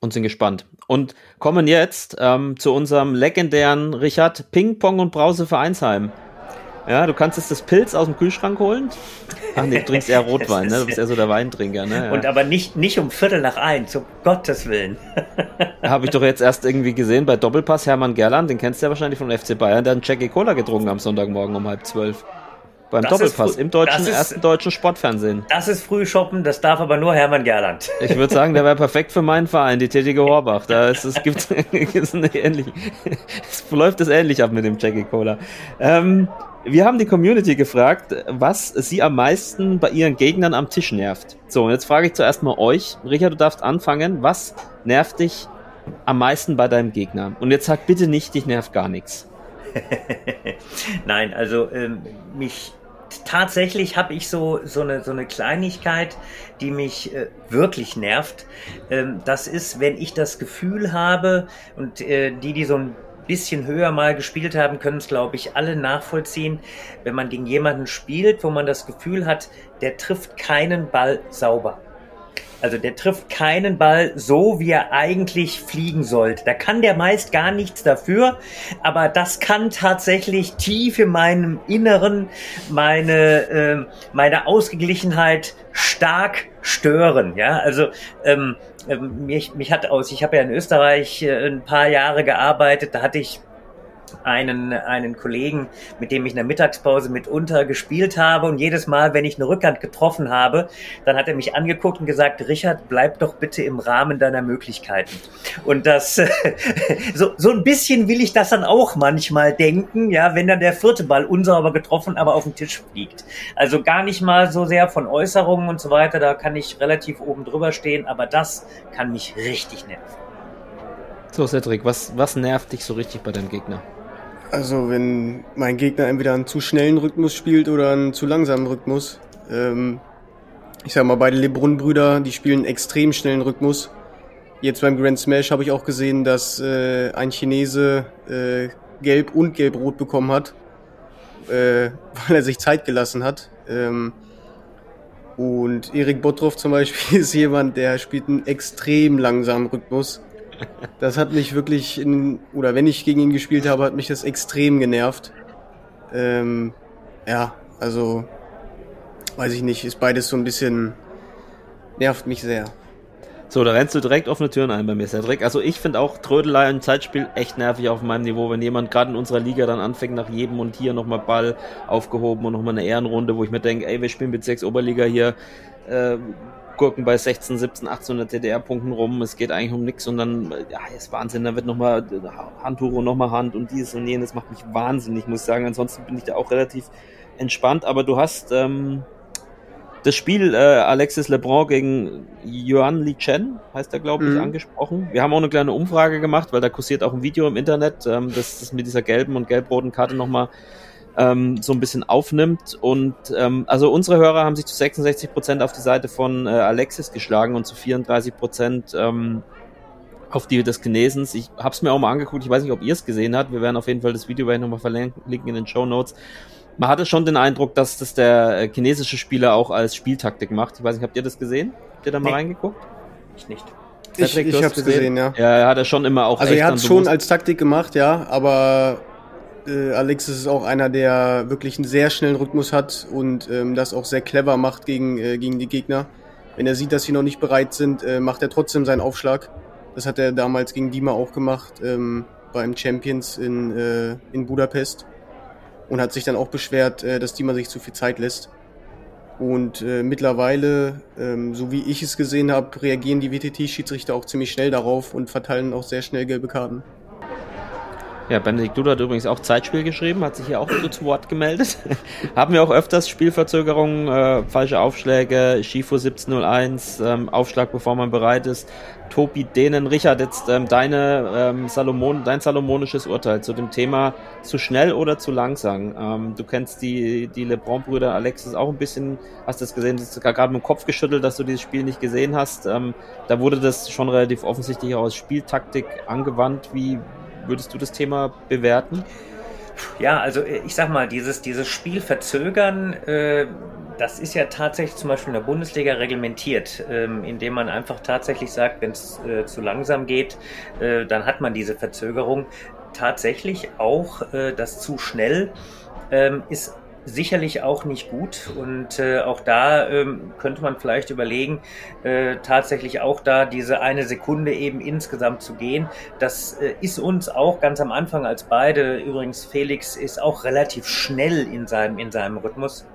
Und sind gespannt. Und kommen jetzt ähm, zu unserem legendären Richard Ping Pong und Brause Vereinsheim. Ja, du kannst jetzt das Pilz aus dem Kühlschrank holen. Ach nee, du trinkst eher Rotwein, ne? Du bist eher so der Weintrinker, ne? Ja. Und aber nicht, nicht um Viertel nach eins, um Gottes Willen. [laughs] Habe ich doch jetzt erst irgendwie gesehen bei Doppelpass Hermann Gerland, den kennst du ja wahrscheinlich vom FC Bayern, der hat einen Jackie Cola getrunken am Sonntagmorgen um halb zwölf. Beim das Doppelpass im deutschen, ist, ersten deutschen Sportfernsehen. Das ist Frühshoppen, das darf aber nur Hermann Gerland. [laughs] Ich würde sagen, der wäre perfekt für meinen Verein, die tätige Horbach. Da ist, es gibt [laughs] [laughs] es ähnlich, es läuft es ähnlich ab mit dem Jackie Cola. Ähm, wir haben die Community gefragt, was sie am meisten bei ihren Gegnern am Tisch nervt. So, und jetzt frage ich zuerst mal euch. Richard, du darfst anfangen. Was nervt dich am meisten bei deinem Gegner? Und jetzt sag bitte nicht, dich nervt gar nichts. Nein, also ähm, mich tatsächlich habe ich so, so, eine, so eine Kleinigkeit, die mich äh, wirklich nervt. Ähm, das ist, wenn ich das Gefühl habe und äh, die, die so ein bisschen höher mal gespielt haben, können es, glaube ich, alle nachvollziehen, wenn man gegen jemanden spielt, wo man das Gefühl hat, der trifft keinen Ball sauber. Also der trifft keinen Ball so, wie er eigentlich fliegen sollte. Da kann der meist gar nichts dafür, aber das kann tatsächlich tief in meinem Inneren meine, äh, meine Ausgeglichenheit stark stören. Ja, also ähm, ähm, mich, mich hat aus, ich habe ja in Österreich äh, ein paar Jahre gearbeitet, da hatte ich einen, einen Kollegen, mit dem ich in der Mittagspause mitunter gespielt habe. Und jedes Mal, wenn ich eine Rückhand getroffen habe, dann hat er mich angeguckt und gesagt, Richard, bleib doch bitte im Rahmen deiner Möglichkeiten. Und das, [laughs] so, so ein bisschen will ich das dann auch manchmal denken, ja, wenn dann der vierte Ball unsauber getroffen, aber auf den Tisch fliegt. Also gar nicht mal so sehr von Äußerungen und so weiter, da kann ich relativ oben drüber stehen, aber das kann mich richtig nerven. So, Cedric, was, was nervt dich so richtig bei deinem Gegner? Also wenn mein Gegner entweder einen zu schnellen Rhythmus spielt oder einen zu langsamen Rhythmus. Ähm, ich sag mal, beide Lebrun-Brüder, die spielen einen extrem schnellen Rhythmus. Jetzt beim Grand Smash habe ich auch gesehen, dass äh, ein Chinese äh, gelb und gelb-rot bekommen hat, äh, [laughs] weil er sich Zeit gelassen hat. Ähm, und Erik Bottroff zum Beispiel [laughs] ist jemand, der spielt einen extrem langsamen Rhythmus. Das hat mich wirklich, in, oder wenn ich gegen ihn gespielt habe, hat mich das extrem genervt. Ähm, ja, also weiß ich nicht, ist beides so ein bisschen, nervt mich sehr. So, da rennst du direkt offene Türen ein bei mir, Cedric. Also ich finde auch Trödelei im Zeitspiel echt nervig auf meinem Niveau, wenn jemand gerade in unserer Liga dann anfängt, nach jedem und hier nochmal Ball aufgehoben und nochmal eine Ehrenrunde, wo ich mir denke, ey, wir spielen Bezirks Oberliga hier, äh, Gurken bei 16, 17, 1800 TDR-Punkten rum. Es geht eigentlich um nichts und dann, ja, ist Wahnsinn. Da wird nochmal Handtuch nochmal Hand und dies und jenes. Macht mich wahnsinnig, muss ich sagen. Ansonsten bin ich da auch relativ entspannt. Aber du hast ähm, das Spiel äh, Alexis Lebrun gegen Yuan Li Chen, heißt er, glaube ich, mhm. angesprochen. Wir haben auch eine kleine Umfrage gemacht, weil da kursiert auch ein Video im Internet, ähm, das, das mit dieser gelben und gelb-roten Karte nochmal ähm, so ein bisschen aufnimmt. Und ähm, also unsere Hörer haben sich zu 66 Prozent auf die Seite von äh, Alexis geschlagen und zu 34 Prozent ähm, auf die des Genesens. Ich habe es mir auch mal angeguckt. Ich weiß nicht, ob ihr es gesehen habt. Wir werden auf jeden Fall das Video nochmal verlinken in den Show Notes. Man hatte schon den Eindruck, dass das der äh, chinesische Spieler auch als Spieltaktik macht. Ich weiß nicht, habt ihr das gesehen? Habt ihr da mal Nee. reingeguckt? Ich nicht. Ich, Cedric, du ich hast habe es gesehen, ja. Ja, er hat er schon immer auch Also echt er hat es schon als Taktik gemacht, ja, aber äh, Alexis ist auch einer, der wirklich einen sehr schnellen Rhythmus hat und ähm, das auch sehr clever macht gegen, äh, gegen die Gegner. Wenn er sieht, dass sie noch nicht bereit sind, äh, macht er trotzdem seinen Aufschlag. Das hat er damals gegen Dima auch gemacht, ähm, beim Champions in, äh, in Budapest. Und hat sich dann auch beschwert, äh, dass Dima sich zu viel Zeit lässt. Und äh, mittlerweile, ähm, so wie ich es gesehen habe, reagieren die WTT-Schiedsrichter auch ziemlich schnell darauf und verteilen auch sehr schnell gelbe Karten. Ja, Benedikt Duda hat übrigens auch Zeitspiel geschrieben, hat sich hier auch zu Wort gemeldet. [laughs] Haben wir auch öfters Spielverzögerungen, äh, falsche Aufschläge, Schifo 1701, ähm, Aufschlag, bevor man bereit ist. Tobi Denen, Richard, jetzt ähm, deine ähm, Salomon, dein salomonisches Urteil zu dem Thema zu schnell oder zu langsam. Ähm, du kennst die, die LeBron-Brüder, Alexis auch ein bisschen, hast das gesehen, hast gerade mit dem Kopf geschüttelt, dass du dieses Spiel nicht gesehen hast. Ähm, da wurde das schon relativ offensichtlich auch als Spieltaktik angewandt. Wie würdest du das Thema bewerten? Ja, also äh, ich sag mal, dieses, dieses Spiel verzögern, äh, das ist ja tatsächlich zum Beispiel in der Bundesliga reglementiert, ähm, indem man einfach tatsächlich sagt, wenn es äh, zu langsam geht, äh, dann hat man diese Verzögerung. Tatsächlich auch äh, das zu schnell ähm, ist sicherlich auch nicht gut und äh, auch da ähm, könnte man vielleicht überlegen, äh, tatsächlich auch da diese eine Sekunde eben insgesamt zu gehen. Das äh, ist uns auch ganz am Anfang als beide, übrigens Felix ist auch relativ schnell in seinem, in seinem Rhythmus.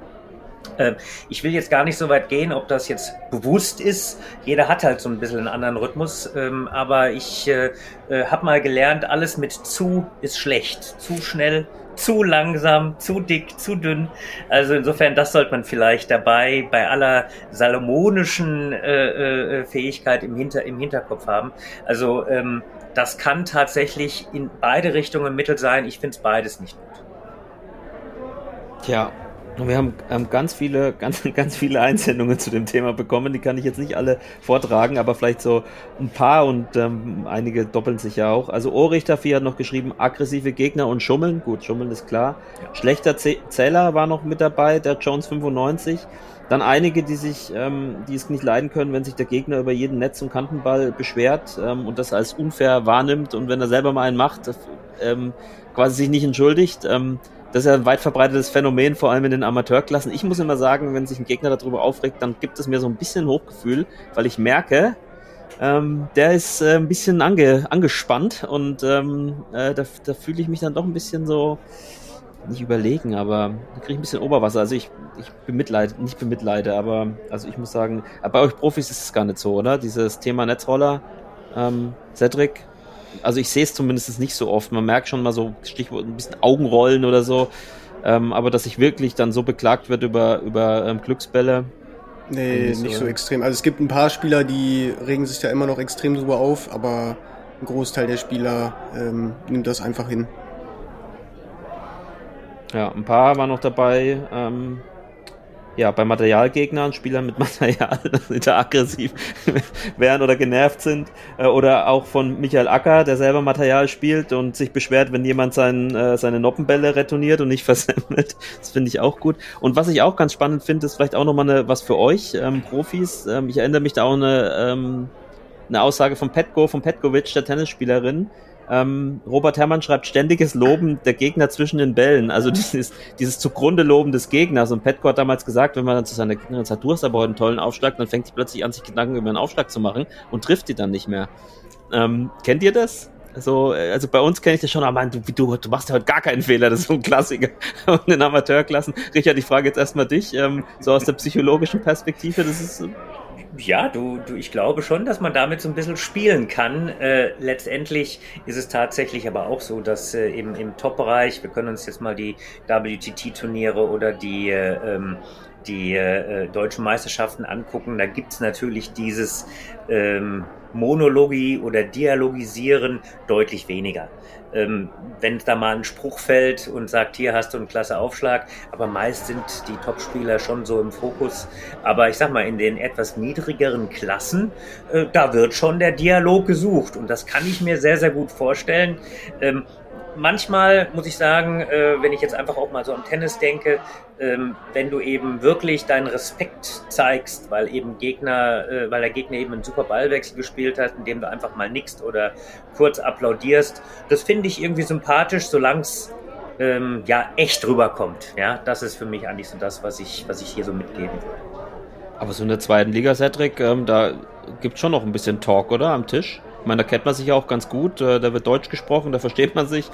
Ähm, Ich will jetzt gar nicht so weit gehen, ob das jetzt bewusst ist. Jeder hat halt so ein bisschen einen anderen Rhythmus. ähm, Aber ich äh, habe mal gelernt, alles mit zu ist schlecht. Zu schnell, zu langsam, zu dick, zu dünn. Also insofern, das sollte man vielleicht dabei bei aller salomonischen äh, äh, Fähigkeit im, Hinter, im Hinterkopf haben. Also ähm, das kann tatsächlich in beide Richtungen Mittel sein. Ich finde es beides nicht gut. Tja, und wir haben ähm, ganz viele, [laughs] ganz, ganz viele Einsendungen zu dem Thema bekommen. Die kann ich jetzt nicht alle vortragen, aber vielleicht so ein paar und ähm, einige doppeln sich ja auch. Also Ohrrichter 4 hat noch geschrieben, aggressive Gegner und Schummeln. Gut, Schummeln ist klar. Schlechter Zäh- Zähler war noch mit dabei, der Jones 95. Dann einige, die sich, ähm, die es nicht leiden können, wenn sich der Gegner über jeden Netz- und Kantenball beschwert ähm, und das als unfair wahrnimmt und wenn er selber mal einen macht, ähm, quasi sich nicht entschuldigt. Ähm, das ist ja ein weit verbreitetes Phänomen, vor allem in den Amateurklassen. Ich muss immer sagen, wenn sich ein Gegner darüber aufregt, dann gibt es mir so ein bisschen Hochgefühl, weil ich merke, ähm, der ist äh, ein bisschen ange, angespannt und ähm, äh, da, da fühle ich mich dann doch ein bisschen so, nicht überlegen, aber da kriege ich ein bisschen Oberwasser. Also ich, ich bemitleide, nicht bemitleide, aber also ich muss sagen, äh, bei euch Profis ist es gar nicht so, oder? Dieses Thema Netzroller, ähm, Cedric, also ich sehe es zumindest nicht so oft. Man merkt schon mal so Stichwort ein bisschen Augenrollen oder so. Ähm, aber dass sich wirklich dann so beklagt wird über, über ähm, Glücksbälle. Nee, Nicht so, nicht so extrem. Also es gibt ein paar Spieler, die regen sich da immer noch extrem drüber auf, aber ein Großteil der Spieler ähm, nimmt das einfach hin. Ja, ein paar waren noch dabei. Ähm, ja, bei Materialgegnern, Spielern mit [laughs] Material, die da aggressiv [laughs] wären oder genervt sind. Äh, oder auch von Michael Acker, der selber Material spielt und sich beschwert, wenn jemand sein, äh, seine Noppenbälle retourniert und nicht [laughs] versemmelt. Das finde ich auch gut. Und was ich auch ganz spannend finde, ist vielleicht auch nochmal was für euch, ähm, Profis. Ähm, ich erinnere mich da auch eine, ähm, eine Aussage von Petko, von Petkovic, der Tennisspielerin. Ähm, Robert Herrmann schreibt ständiges Loben der Gegner zwischen den Bällen. Also [laughs] dieses, dieses zugrunde Loben des Gegners. Und Petko hat damals gesagt, wenn man dann zu seiner Gegnerin sagt, du hast aber heute einen tollen Aufschlag, dann fängt die plötzlich an, sich Gedanken über einen Aufschlag zu machen und trifft die dann nicht mehr. Ähm, kennt ihr das? Also, äh, also bei uns kenne ich das schon, aber man, du, du, du machst ja heute gar keinen Fehler, das ist so ein Klassiker. [laughs] Und in Amateurklassen, Richard, ich frage jetzt erstmal dich, ähm, so aus der psychologischen Perspektive, das ist Ja, du, du, ich glaube schon, dass man damit so ein bisschen spielen kann. Äh, letztendlich ist es tatsächlich aber auch so, dass äh, im, im Top-Bereich, wir können uns jetzt mal die WTT-Turniere oder die, äh, ähm, die äh, deutschen Meisterschaften angucken, da gibt's natürlich dieses ähm, Monologie oder Dialogisieren deutlich weniger. Ähm, wenn da mal ein Spruch fällt und sagt, hier hast du einen klasse Aufschlag, aber meist sind die Topspieler schon so im Fokus. Aber ich sag mal, in den etwas niedrigeren Klassen, äh, da wird schon der Dialog gesucht und das kann ich mir sehr, sehr gut vorstellen. Ähm, manchmal muss ich sagen, äh, wenn ich jetzt einfach auch mal so am Tennis denke, ähm, wenn du eben wirklich deinen Respekt zeigst, weil eben Gegner, äh, weil der Gegner eben einen super Ballwechsel gespielt hat, indem du einfach mal nickst oder kurz applaudierst, das finde ich irgendwie sympathisch, solange es ähm, ja echt rüberkommt. Ja, das ist für mich eigentlich so das, was ich, was ich hier so mitgeben würde. Aber so in der zweiten Liga, Cedric, ähm, da gibt es schon noch ein bisschen Talk, oder? Am Tisch. Ich meine, da kennt man sich ja auch ganz gut. Äh, da wird Deutsch gesprochen, da versteht man sich.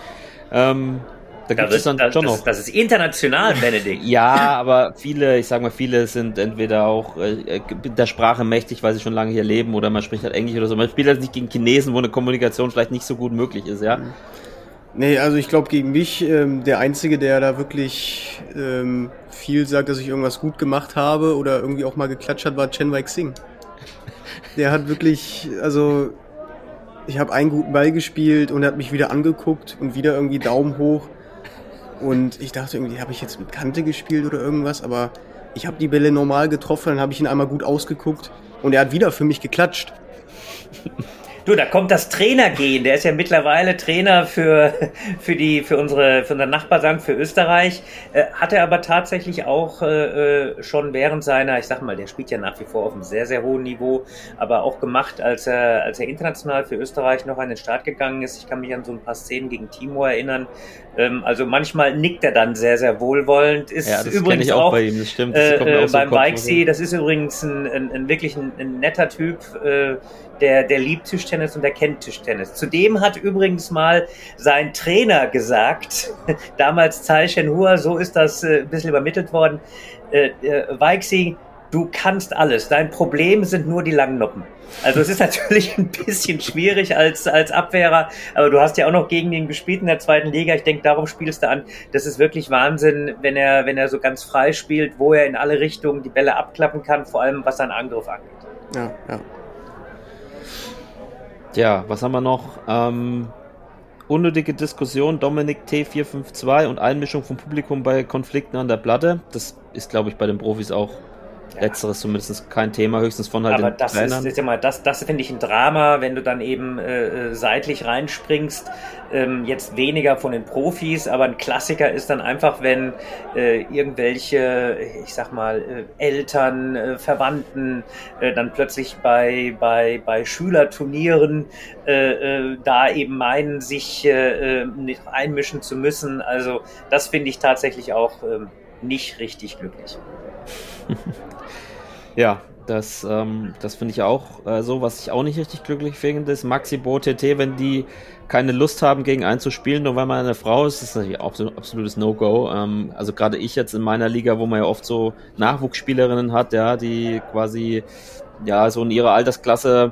Ähm, da gibt es dann das, schon das, noch. das ist international, Benedikt. Ja, aber viele, ich sag mal, viele sind entweder auch äh, der Sprache mächtig, weil sie schon lange hier leben, oder man spricht halt Englisch oder so. Man spielt halt nicht gegen Chinesen, wo eine Kommunikation vielleicht nicht so gut möglich ist, ja. Nee, also ich glaube gegen mich, ähm, der Einzige, der da wirklich ähm, viel sagt, dass ich irgendwas gut gemacht habe oder irgendwie auch mal geklatscht hat, war Chen Wei Xing. Der hat wirklich, also ich habe einen guten Ball gespielt und er hat mich wieder angeguckt und wieder irgendwie Daumen hoch. Und ich dachte irgendwie, habe ich jetzt mit Kante gespielt oder irgendwas, aber ich habe die Bälle normal getroffen, dann habe ich ihn einmal gut ausgeguckt und er hat wieder für mich geklatscht. Du, da kommt das Trainergehen. Der ist ja mittlerweile Trainer für, [laughs] für, die, für, unsere, für unser Nachbarland, für Österreich. Äh, hat er aber tatsächlich auch äh, äh, schon während seiner, ich sag mal, der spielt ja nach wie vor auf einem sehr, sehr hohen Niveau, aber auch gemacht, als er, als er international für Österreich noch an den Start gegangen ist. Ich kann mich an so ein paar Szenen gegen Timo erinnern. Ähm, also manchmal nickt er dann sehr, sehr wohlwollend. Ist Ja, das übrigens ich auch auch bei ihm, das stimmt. Das äh, so beim Kopf. Weichsee, das ist übrigens ein, ein, ein wirklich ein, ein netter Typ, äh, der, der liebt Tischtennis und der kennt Tischtennis. Zudem hat übrigens mal sein Trainer gesagt, [laughs] damals Tsai Shenhua, so ist das äh, ein bisschen übermittelt worden, äh, äh, Weichsee, du kannst alles, dein Problem sind nur die langen Noppen. Also es ist natürlich ein bisschen schwierig als, als Abwehrer, aber du hast ja auch noch gegen ihn gespielt in der zweiten Liga. Ich denke, darum spielst du an. Das ist wirklich Wahnsinn, wenn er, wenn er so ganz frei spielt, wo er in alle Richtungen die Bälle abklappen kann, vor allem was seinen Angriff angeht. Ja, ja. Ja, was haben wir noch? Ähm, unnötige Diskussion, Dominik T452 und Einmischung vom Publikum bei Konflikten an der Platte. Das ist, glaube ich, bei den Profis auch letzteres zumindest kein Thema, höchstens von halt Aber den das ist, Trainern. ist ja mal, das, das finde ich ein Drama, wenn du dann eben äh, äh, seitlich reinspringst. Ähm, jetzt weniger von den Profis, aber ein Klassiker ist dann einfach, wenn äh, irgendwelche, ich sag mal, äh, Eltern, äh, Verwandten äh, dann plötzlich bei, bei, bei Schülerturnieren äh, äh, da eben meinen, sich äh, äh, nicht einmischen zu müssen. Also das finde ich tatsächlich auch ähm, nicht richtig glücklich. [laughs] Ja, das, ähm, das finde ich auch äh, so. Was ich auch nicht richtig glücklich finde, ist Maxi Bo TT, wenn die keine Lust haben, gegen einen zu spielen, nur weil man eine Frau ist, ist natürlich auch so ein absolutes No-Go. Ähm, also gerade ich jetzt in meiner Liga, wo man ja oft so Nachwuchsspielerinnen hat, ja, die quasi ja so in ihrer Altersklasse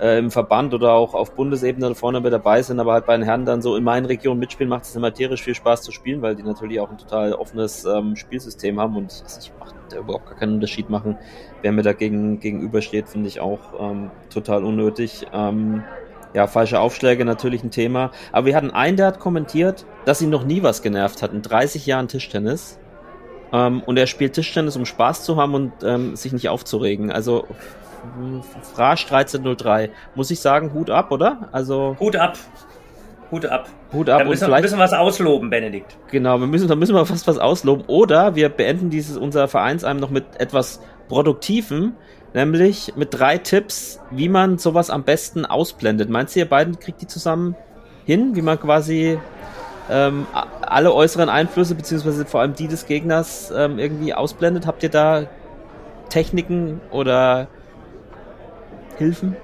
äh, im Verband oder auch auf Bundesebene vorne mit dabei sind, aber halt bei den Herren dann so in meinen Regionen mitspielen, macht es immer tierisch viel Spaß zu spielen, weil die natürlich auch ein total offenes ähm, Spielsystem haben und ich, ich macht überhaupt gar keinen Unterschied machen. Wer mir dagegen gegenübersteht, finde ich auch ähm, total unnötig. Ähm, ja, falsche Aufschläge natürlich ein Thema. Aber wir hatten einen, der hat kommentiert, dass ihn noch nie was genervt hat in 30 Jahren Tischtennis. Ähm, und er spielt Tischtennis, um Spaß zu haben und ähm, sich nicht aufzuregen. Also Frasch 1303. Muss ich sagen, Hut ab, oder? Also Hut ab. Hut ab. Hut ab Da und müssen, vielleicht. müssen wir was ausloben, Benedikt. Genau, wir müssen, da müssen wir fast was ausloben. Oder wir beenden dieses unser Vereinsheim noch mit etwas Produktivem, nämlich mit drei Tipps, wie man sowas am besten ausblendet. Meinst du, ihr beiden kriegt die zusammen hin, wie man quasi ähm, alle äußeren Einflüsse, beziehungsweise vor allem die des Gegners, ähm, irgendwie ausblendet? Habt ihr da Techniken oder Hilfen?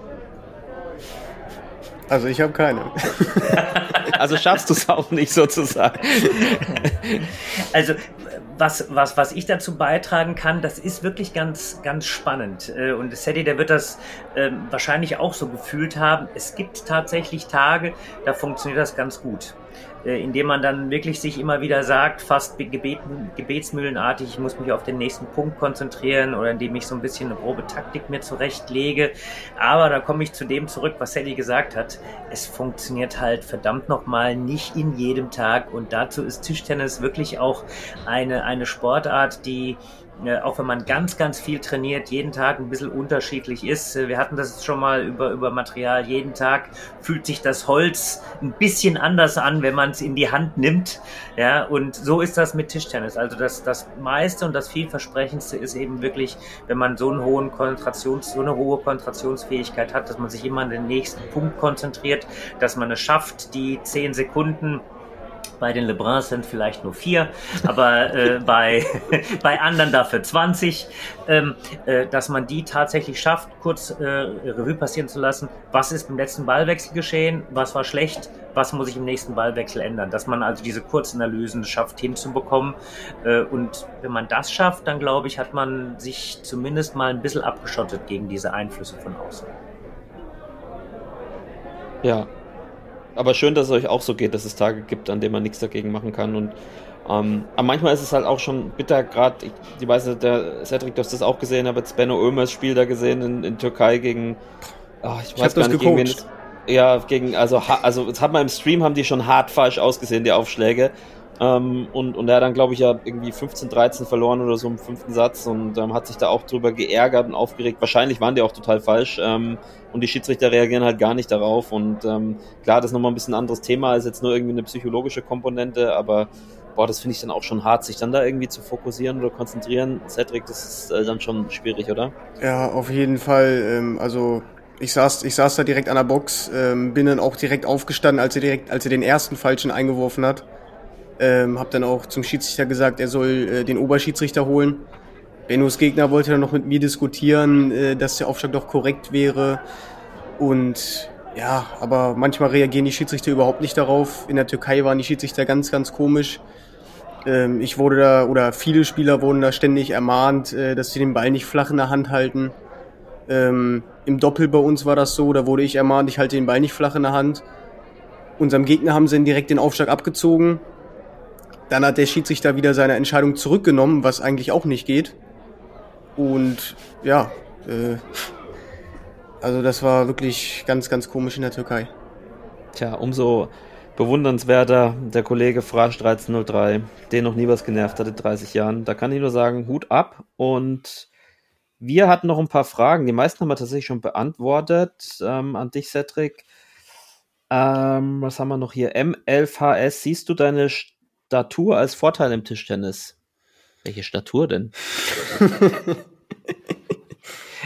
Also ich habe keine. [laughs] Also schaffst du es auch nicht sozusagen. Also was, was, was ich dazu beitragen kann, das ist wirklich ganz, ganz spannend. Äh, Und Sadie, der wird das ähm, wahrscheinlich auch so gefühlt haben. Es gibt tatsächlich Tage, da funktioniert das ganz gut. Äh, Indem man dann wirklich sich immer wieder sagt, fast be- gebeten, gebetsmühlenartig, ich muss mich auf den nächsten Punkt konzentrieren oder indem ich so ein bisschen eine grobe Taktik mir zurechtlege. Aber da komme ich zu dem zurück, was Sally gesagt hat. Es funktioniert halt verdammt nochmal nicht in jedem Tag und dazu ist Tischtennis wirklich auch eine, eine Sportart, die auch wenn man ganz, ganz viel trainiert, jeden Tag ein bisschen unterschiedlich ist. Wir hatten das schon mal über, über Material. Jeden Tag fühlt sich das Holz ein bisschen anders an, wenn man es in die Hand nimmt. Ja, und so ist das mit Tischtennis. Also das, das meiste und das vielversprechendste ist eben wirklich, wenn man so, einen hohen Konzentrations, so eine hohe Konzentrationsfähigkeit hat, dass man sich immer an den nächsten Punkt konzentriert, dass man es schafft, die zehn Sekunden bei den Lebruns sind vielleicht nur vier, aber äh, [laughs] bei, [laughs] bei anderen dafür 20, ähm, äh, dass man die tatsächlich schafft, kurz äh, Revue passieren zu lassen. Was ist beim letzten Ballwechsel geschehen? Was war schlecht? Was muss ich im nächsten Ballwechsel ändern? Dass man also diese Kurzanalysen schafft hinzubekommen. Äh, und wenn man das schafft, dann glaube ich, hat man sich zumindest mal ein bisschen abgeschottet gegen diese Einflüsse von außen. Ja, aber schön, dass es euch auch so geht, dass es Tage gibt, an denen man nichts dagegen machen kann. Und ähm, aber manchmal ist es halt auch schon bitter, gerade, die weiß der Cedric, du hast das auch gesehen, aber jetzt Benno Ömers Spiel da gesehen in, in Türkei gegen, oh, ich weiß ich gar nicht, gegen wen es, ja, gegen, also, also, jetzt hat man im Stream, haben die schon hart falsch ausgesehen, die Aufschläge. Ähm, und, und er hat dann, glaube ich, ja irgendwie 15, 13 verloren oder so im fünften Satz und ähm, hat sich da auch drüber geärgert und aufgeregt. Wahrscheinlich waren die auch total falsch. Ähm, und die Schiedsrichter reagieren halt gar nicht darauf. Und ähm, klar, das ist nochmal ein bisschen ein anderes Thema als jetzt nur irgendwie eine psychologische Komponente, aber boah, das finde ich dann auch schon hart, sich dann da irgendwie zu fokussieren oder konzentrieren. Cedric, das ist äh, dann schon schwierig, oder? Ja, auf jeden Fall. Ähm, also ich saß, ich saß da direkt an der Box, ähm, bin dann auch direkt aufgestanden, als er direkt, als er den ersten Falschen eingeworfen hat. Ähm, hab dann auch zum Schiedsrichter gesagt, er soll äh, den Oberschiedsrichter holen. Bennos Gegner wollte dann noch mit mir diskutieren, äh, dass der Aufschlag doch korrekt wäre. Und ja, aber manchmal reagieren die Schiedsrichter überhaupt nicht darauf. In der Türkei waren die Schiedsrichter ganz, ganz komisch. Ähm, ich wurde da, oder viele Spieler wurden da ständig ermahnt, äh, dass sie den Ball nicht flach in der Hand halten. Ähm, Im Doppel bei uns war das so, da wurde ich ermahnt, ich halte den Ball nicht flach in der Hand. Unserem Gegner haben sie direkt den Aufschlag abgezogen. Dann hat der Schiedsrichter wieder seine Entscheidung zurückgenommen, was eigentlich auch nicht geht. Und ja, äh, also das war wirklich ganz, ganz komisch in der Türkei. Tja, umso bewundernswerter der Kollege Frasch 1303, den noch nie was genervt hat in 30 Jahren. Da kann ich nur sagen, Hut ab. Und wir hatten noch ein paar Fragen. Die meisten haben wir tatsächlich schon beantwortet. Ähm, an dich, Cedric. Ähm, was haben wir noch hier? M11HS. Siehst du deine Statur als Vorteil im Tischtennis. Welche Statur denn? [laughs]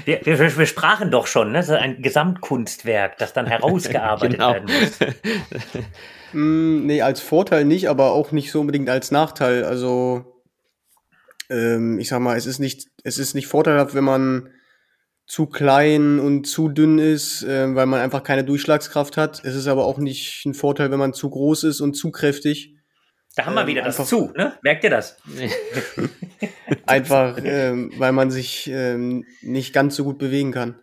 wir, wir, wir, sprachen doch schon, ne? Das ist ein Gesamtkunstwerk, das dann herausgearbeitet [laughs] genau. werden muss. [laughs] mm, nee, als Vorteil nicht, aber auch nicht so unbedingt als Nachteil. Also, ähm, ich sag mal, es ist nicht, es ist nicht vorteilhaft, wenn man zu klein und zu dünn ist, äh, weil man einfach keine Durchschlagskraft hat. Es ist aber auch nicht ein Vorteil, wenn man zu groß ist und zu kräftig. Da haben wir ähm, wieder das zu, ne? Merkt ihr das? [laughs] einfach, ähm, weil man sich ähm, nicht ganz so gut bewegen kann.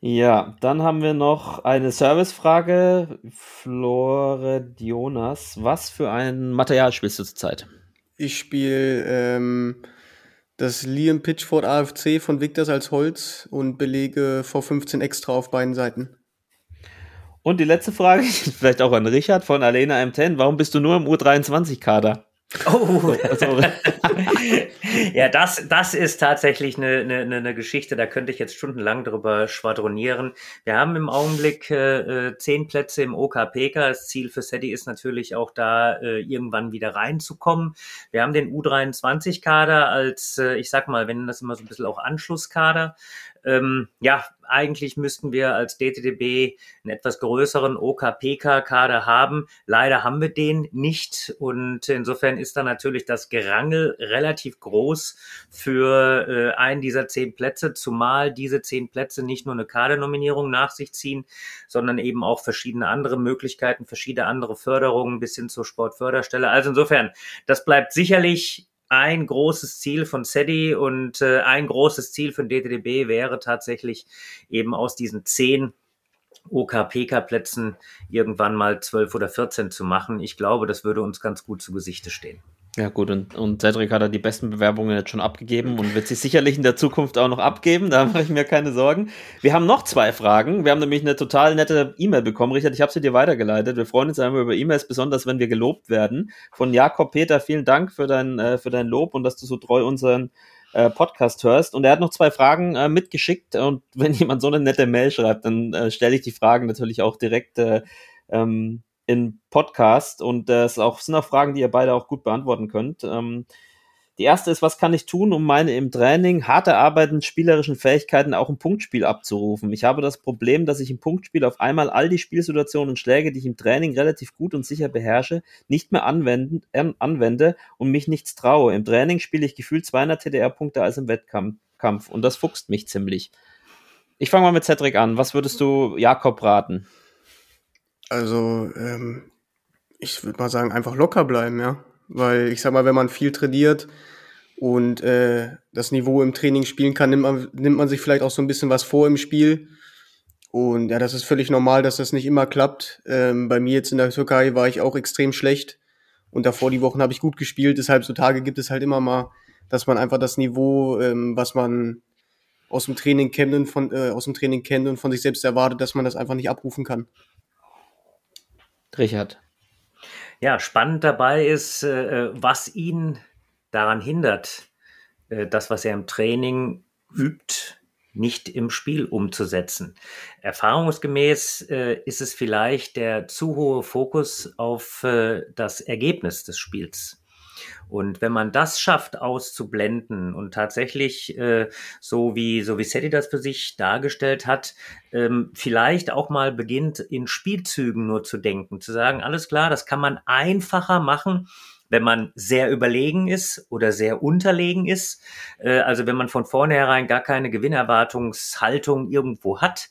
Ja, dann haben wir noch eine Servicefrage. Flore Jonas, was für ein Material spielst du zurzeit? Ich spiele ähm, das Liam Pitchford AFC von Victors als Holz und belege V15 extra auf beiden Seiten. Und die letzte Frage, [laughs] vielleicht auch an Richard von Alena M10. Warum bist du nur im U23-Kader? Oh, [laughs] [laughs] ja, das, das ist tatsächlich eine, eine, eine Geschichte, da könnte ich jetzt stundenlang drüber schwadronieren. Wir haben im Augenblick äh, äh zehn Plätze im OKPK. Das Ziel für SETI ist natürlich auch da, äh, irgendwann wieder reinzukommen. Wir haben den U23-Kader als, äh, ich sag mal, wenn das immer so ein bisschen auch Anschlusskader. Ähm, ja, eigentlich müssten wir als DTDB einen etwas größeren OKPK-Kader haben. Leider haben wir den nicht und insofern ist da natürlich das Gerangel relativ groß für äh, einen dieser zehn Plätze, zumal diese zehn Plätze nicht nur eine Kadernominierung nach sich ziehen, sondern eben auch verschiedene andere Möglichkeiten, verschiedene andere Förderungen bis hin zur Sportförderstelle. Also insofern, das bleibt sicherlich ein großes Ziel von SEDI und äh, ein großes Ziel von DTDB wäre tatsächlich eben aus diesen zehn OKPK-Plätzen irgendwann mal zwölf oder vierzehn zu machen. Ich glaube, das würde uns ganz gut zu Gesichte stehen. Ja, gut, und, und Cedric hat da die besten Bewerbungen jetzt schon abgegeben und wird sie sicherlich in der Zukunft auch noch abgeben. Da mache ich mir keine Sorgen. Wir haben noch zwei Fragen. Wir haben nämlich eine total nette E-Mail bekommen. Richard, ich habe sie dir weitergeleitet. Wir freuen uns einmal über E-Mails, besonders wenn wir gelobt werden. Von Jakob Peter, vielen Dank für dein, äh, für dein Lob und dass du so treu unseren äh, Podcast hörst. Und er hat noch zwei Fragen äh, mitgeschickt. Und wenn jemand so eine nette Mail schreibt, dann stelle ich die Fragen natürlich auch direkt äh, ähm, in Podcast und das auch, sind auch Fragen, die ihr beide auch gut beantworten könnt. Ähm, die erste ist, was kann ich tun, um meine im Training hart erarbeiteten spielerischen Fähigkeiten auch im Punktspiel abzurufen? Ich habe das Problem, dass ich im Punktspiel auf einmal all die Spielsituationen und Schläge, die ich im Training relativ gut und sicher beherrsche, nicht mehr anwenden, äh, anwende und mich nichts traue. Im Training spiele ich gefühlt 200 TDR-Punkte als im Wettkampf und das fuchst mich ziemlich. Ich fange mal mit Cedric an. Was würdest du Jakob raten? Also, ähm, ich würde mal sagen, einfach locker bleiben, ja. Weil ich sag mal, wenn man viel trainiert und äh, das Niveau im Training spielen kann, nimmt man, nimmt man sich vielleicht auch so ein bisschen was vor im Spiel. Und ja, das ist völlig normal, dass das nicht immer klappt. Ähm, bei mir jetzt in der Türkei war ich auch extrem schlecht. Und davor die Wochen habe ich gut gespielt. Deshalb so Tage gibt es halt immer mal, dass man einfach das Niveau, ähm, was man aus dem Training kennt und von, äh, aus dem Training kennt und von sich selbst erwartet, dass man das einfach nicht abrufen kann. Richard. Ja, spannend dabei ist, äh, was ihn daran hindert, äh, das, was er im Training übt, nicht im Spiel umzusetzen. Erfahrungsgemäß äh, ist es vielleicht der zu hohe Fokus auf das Ergebnis des Spiels. Und wenn man das schafft auszublenden und tatsächlich äh, so wie so wie Seti das für sich dargestellt hat, ähm, vielleicht auch mal beginnt in Spielzügen nur zu denken, zu sagen, alles klar, das kann man einfacher machen, wenn man sehr überlegen ist oder sehr unterlegen ist. Äh, also wenn man von vornherein gar keine Gewinnerwartungshaltung irgendwo hat.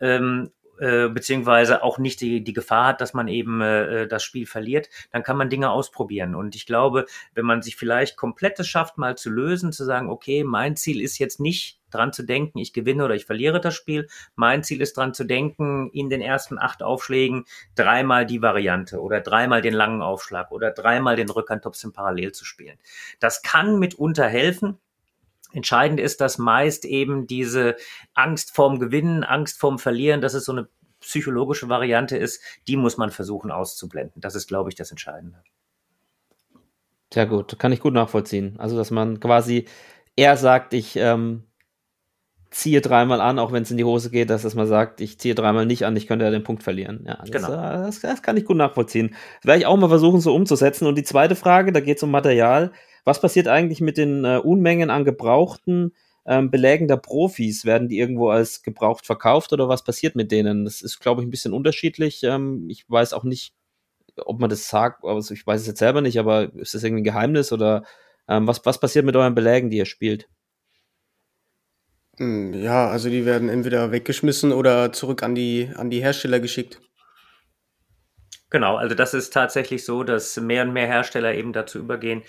Ähm, äh, beziehungsweise auch nicht die, die Gefahr hat, dass man eben äh, das Spiel verliert, dann kann man Dinge ausprobieren. Und ich glaube, wenn man sich vielleicht komplettes schafft, mal zu lösen, zu sagen, okay, mein Ziel ist jetzt nicht dran zu denken, ich gewinne oder ich verliere das Spiel. Mein Ziel ist dran zu denken, in den ersten acht Aufschlägen dreimal die Variante oder dreimal den langen Aufschlag oder dreimal den Rückhandtopsin parallel zu spielen. Das kann mitunter helfen. Entscheidend ist, dass meist eben diese Angst vorm Gewinnen, Angst vorm Verlieren, dass es so eine psychologische Variante ist, die muss man versuchen auszublenden. Das ist, glaube ich, das Entscheidende. Sehr gut, kann ich gut nachvollziehen. Also, dass man quasi eher sagt, ich ähm, ziehe dreimal an, auch wenn es in die Hose geht, dass, dass man sagt, ich ziehe dreimal nicht an, ich könnte ja den Punkt verlieren. Ja, das, Genau. äh, das, das kann ich gut nachvollziehen. Das werde ich auch mal versuchen, so umzusetzen. Und die zweite Frage, da geht es um Material. Was passiert eigentlich mit den äh, Unmengen an gebrauchten ähm, Belägen der Profis? Werden die irgendwo als gebraucht verkauft oder was passiert mit denen? Das ist, glaube ich, ein bisschen unterschiedlich. Ähm, ich weiß auch nicht, ob man das sagt, also ich weiß es jetzt selber nicht, aber ist das irgendwie ein Geheimnis oder ähm, was, was passiert mit euren Belägen, die ihr spielt? Hm, Ja, also die werden entweder weggeschmissen oder zurück an die, an die Hersteller geschickt. Genau, also das ist tatsächlich so, dass mehr und mehr Hersteller eben dazu übergehen,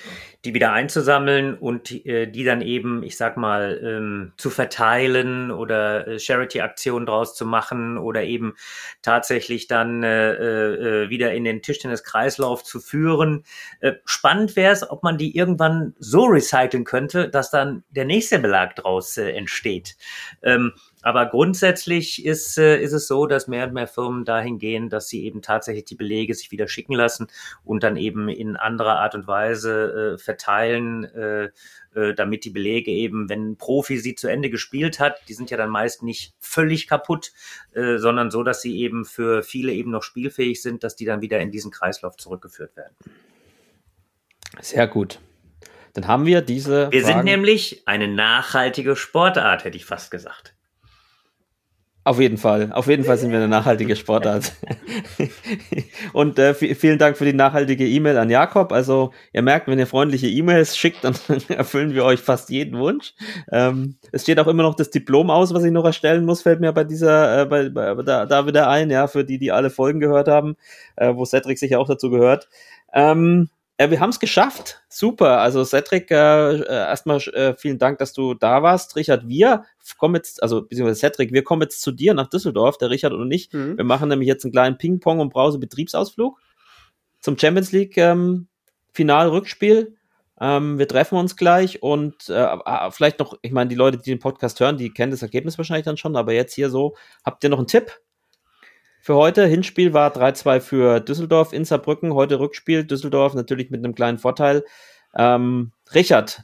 die wieder einzusammeln und äh, die dann eben, ich sag mal, ähm, zu verteilen oder äh, Charity-Aktionen draus zu machen oder eben tatsächlich dann äh, äh, wieder in den Tischtenniskreislauf zu führen. Äh, spannend wäre es, ob man die irgendwann so recyceln könnte, dass dann der nächste Belag draus äh, entsteht. Ähm, aber grundsätzlich ist, äh, ist es so, dass mehr und mehr Firmen dahin gehen, dass sie eben tatsächlich die Belege sich wieder schicken lassen und dann eben in anderer Art und Weise äh, verteilen, äh, äh, damit die Belege eben, wenn ein Profi sie zu Ende gespielt hat, die sind ja dann meist nicht völlig kaputt, äh, sondern so, dass sie eben für viele eben noch spielfähig sind, dass die dann wieder in diesen Kreislauf zurückgeführt werden. Sehr gut. Dann haben wir diese. Wir sind Fragen- nämlich eine nachhaltige Sportart, hätte ich fast gesagt. Auf jeden Fall. Auf jeden Fall sind wir eine nachhaltige Sportart. [laughs] Und äh, vi- vielen Dank für die nachhaltige E-Mail an Jakob. Also ihr merkt, wenn ihr freundliche E-Mails schickt, dann [laughs] erfüllen wir euch fast jeden Wunsch. Ähm, es steht auch immer noch das Diplom aus, was ich noch erstellen muss, fällt mir bei dieser, äh, bei, bei, da, da wieder ein, ja, für die, die alle Folgen gehört haben, äh, wo Cedric sicher auch dazu gehört. Ähm, äh, wir haben es geschafft. Super. Also Cedric, äh, äh, erstmal äh, vielen Dank, dass du da warst. Richard, wir kommen jetzt, also beziehungsweise Cedric, wir kommen jetzt zu dir nach Düsseldorf, der Richard und ich. Mhm. Wir machen nämlich jetzt einen kleinen Ping-Pong- und Brause-Betriebsausflug zum Champions League ähm, Final-Rückspiel. Ähm, wir treffen uns gleich und äh, äh, vielleicht noch, ich meine, die Leute, die den Podcast hören, die kennen das Ergebnis wahrscheinlich dann schon, aber jetzt hier so, habt ihr noch einen Tipp für heute? Hinspiel war 3-2 für Düsseldorf in Saarbrücken, heute Rückspiel, Düsseldorf natürlich mit einem kleinen Vorteil. Ähm, Richard,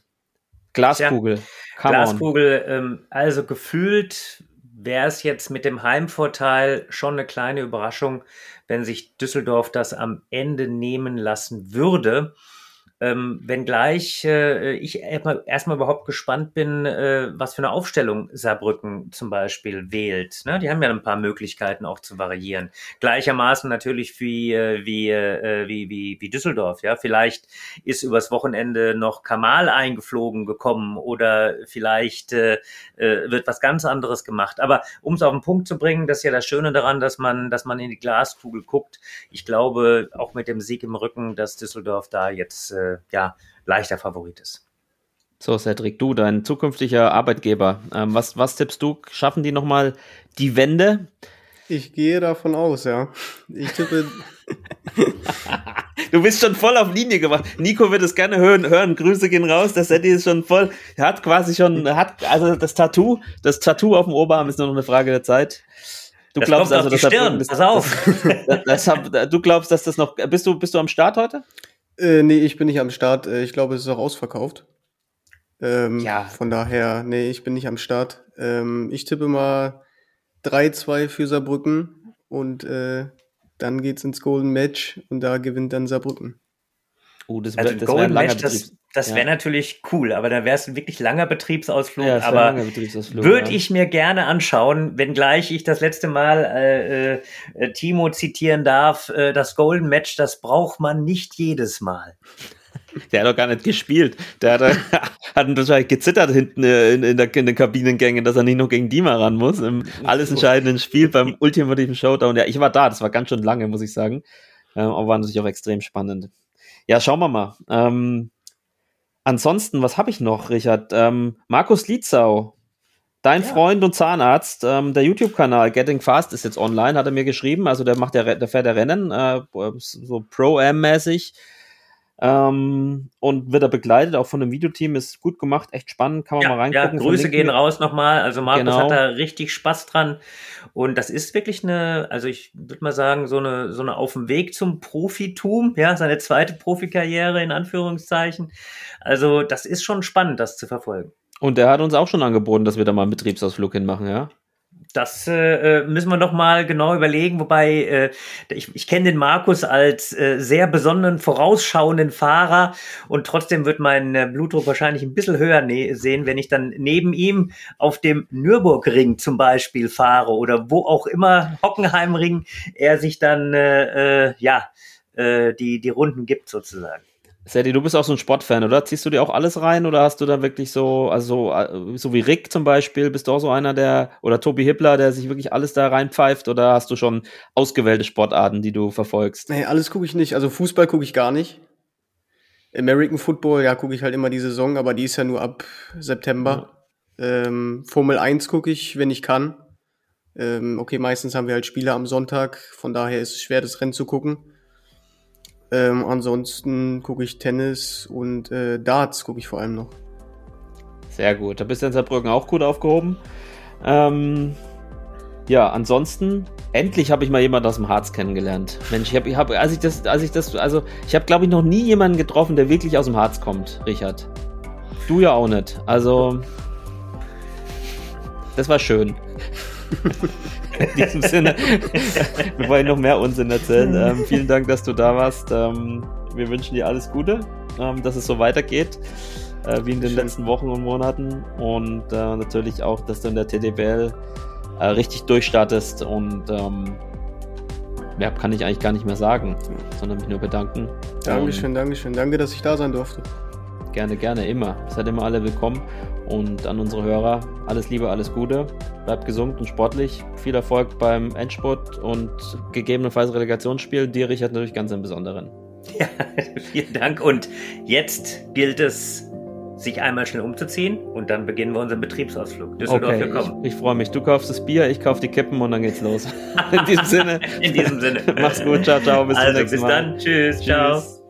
Glaskugel. Ja, Glaskugel, ähm, also gefühlt wäre es jetzt mit dem Heimvorteil schon eine kleine Überraschung, wenn sich Düsseldorf das am Ende nehmen lassen würde. Ähm, wenngleich äh, ich erstmal, erstmal überhaupt gespannt bin, äh, was für eine Aufstellung Saarbrücken zum Beispiel wählt. Ne? Die haben ja ein paar Möglichkeiten auch zu variieren. Gleichermaßen natürlich wie, äh, wie, äh, wie, wie, wie Düsseldorf. Ja, vielleicht ist übers Wochenende noch Kamal eingeflogen gekommen oder vielleicht äh, äh, wird was ganz anderes gemacht. Aber um es auf den Punkt zu bringen, das ist ja das Schöne daran, dass man, dass man in die Glaskugel guckt. Ich glaube, auch mit dem Sieg im Rücken, dass Düsseldorf da jetzt äh, ja, leichter Favorit ist. So, Cedric, du, dein zukünftiger Arbeitgeber, ähm, was, was tippst du? Schaffen die nochmal die Wende? Ich gehe davon aus, ja. Ich tippe. [laughs] du bist schon voll auf Linie gemacht. Nico wird es gerne hören. hören. Grüße gehen raus. Das Eddie ist schon voll. Er hat quasi schon, hat, also das Tattoo, das Tattoo auf dem Oberarm ist nur noch eine Frage der Zeit. Du das glaubst also, dass Stirn. Pass auf. [laughs] Das, das, du glaubst, dass das noch. Bist du, bist du am Start heute? Äh, nee, ich bin nicht am Start. Äh, ich glaube, es ist auch ausverkauft. Ähm, ja. Von daher, nee, ich bin nicht am Start. Ähm, ich tippe mal 3-2 für Saarbrücken und äh, dann geht's ins Golden Match und da gewinnt dann Saarbrücken. Oh, das, also das Golden Match, das, das wäre ja. natürlich cool, aber da wäre es ein wirklich langer Betriebsausflug. Ja, aber Betriebsausflug, würde ja. ich mir gerne anschauen, wenngleich ich das letzte Mal äh, äh, Timo zitieren darf, äh, das Golden Match, das braucht man nicht jedes Mal. [laughs] Der hat doch gar nicht gespielt. Der hat, [laughs] hat wahrscheinlich gezittert hinten äh, in, in, der, in den Kabinengängen, dass er nicht noch gegen Dima ran muss. Im alles [laughs] entscheidenden Spiel beim ultimativen Showdown. Ja, ich war da, das war ganz schön lange, muss ich sagen. Ähm, aber war natürlich auch extrem spannend. Ja, schauen wir mal. Ähm, ansonsten, was habe ich noch, Richard? Ähm, Markus Lietzau, dein ja. Freund und Zahnarzt, ähm, der YouTube-Kanal Getting Fast ist jetzt online, hat er mir geschrieben. Also der macht der, der fährt der Rennen, äh, so Pro-Am-mäßig. Ähm, und wird er begleitet, auch von einem Videoteam, ist gut gemacht, echt spannend, kann man ja, mal reingucken. Ja, Grüße gehen raus nochmal, also Markus genau. hat da richtig Spaß dran und das ist wirklich eine, also ich würde mal sagen, so eine, so eine auf dem Weg zum Profitum, ja, seine zweite Profikarriere in Anführungszeichen, also das ist schon spannend, das zu verfolgen. Und der hat uns auch schon angeboten, dass wir da mal einen Betriebsausflug hinmachen, ja? Das äh, äh, müssen wir noch mal genau überlegen, wobei äh, ich, ich kenne den Markus als äh, sehr besonderen, vorausschauenden Fahrer und trotzdem wird mein äh, Blutdruck wahrscheinlich ein bisschen höher sehen, wenn ich dann neben ihm auf dem Nürburgring zum Beispiel fahre oder wo auch immer, Hockenheimring, er sich dann äh, äh, ja äh, die, die Runden gibt sozusagen. Sadie, du bist auch so ein Sportfan, oder? Ziehst du dir auch alles rein oder hast du da wirklich so, also äh, so wie Rick zum Beispiel, bist du auch so einer der, oder Tobi Hippler, der sich wirklich alles da reinpfeift oder hast du schon ausgewählte Sportarten, die du verfolgst? Nee, alles gucke ich nicht. Also Fußball gucke ich gar nicht. American Football, ja, gucke ich halt immer die Saison, aber die ist ja nur ab September. Ja. Ähm, Formel 1 gucke ich, wenn ich kann. Ähm, okay, meistens haben wir halt Spiele am Sonntag, von daher ist es schwer, das Rennen zu gucken. Ähm, ansonsten gucke ich Tennis und äh, Darts gucke ich vor allem noch. Sehr gut. Da bist du in Saarbrücken auch gut aufgehoben. Ähm, ja, ansonsten, endlich habe ich mal jemanden aus dem Harz kennengelernt. Mensch, ich habe, ich hab, als ich das, als ich das, also ich habe, glaube ich, noch nie jemanden getroffen, der wirklich aus dem Harz kommt, Richard. Du ja auch nicht. Also, das war schön. In diesem Sinne, bevor ich noch mehr Unsinn erzählen, ähm, vielen Dank, dass du da warst. Ähm, wir wünschen dir alles Gute, ähm, dass es so weitergeht, äh, wie in den Schön. letzten Wochen und Monaten. Und äh, natürlich auch, dass du in der TDBL äh, richtig durchstartest. Und ähm, mehr kann ich eigentlich gar nicht mehr sagen, sondern mich nur bedanken. Dankeschön, Dankeschön. Danke, dass ich da sein durfte. Gerne, gerne, immer. Seid immer alle willkommen. Und an unsere Hörer alles Liebe, alles Gute. Bleibt gesund und sportlich. Viel Erfolg beim Endspurt und gegebenenfalls Relegationsspiel. Dir, Richard, natürlich ganz im Besonderen. [laughs] Ja, vielen Dank. Und jetzt gilt es, sich einmal schnell umzuziehen und dann beginnen wir unseren Betriebsausflug. Düsseldorf, okay, ich, ich freue mich. Du kaufst das Bier, ich kaufe die Kippen und dann geht's los. [laughs] In diesem Sinne. In diesem Sinne. Mach's gut, ciao, ciao, bis also, zum nächsten Mal. Bis dann, tschüss, tschüss. ciao.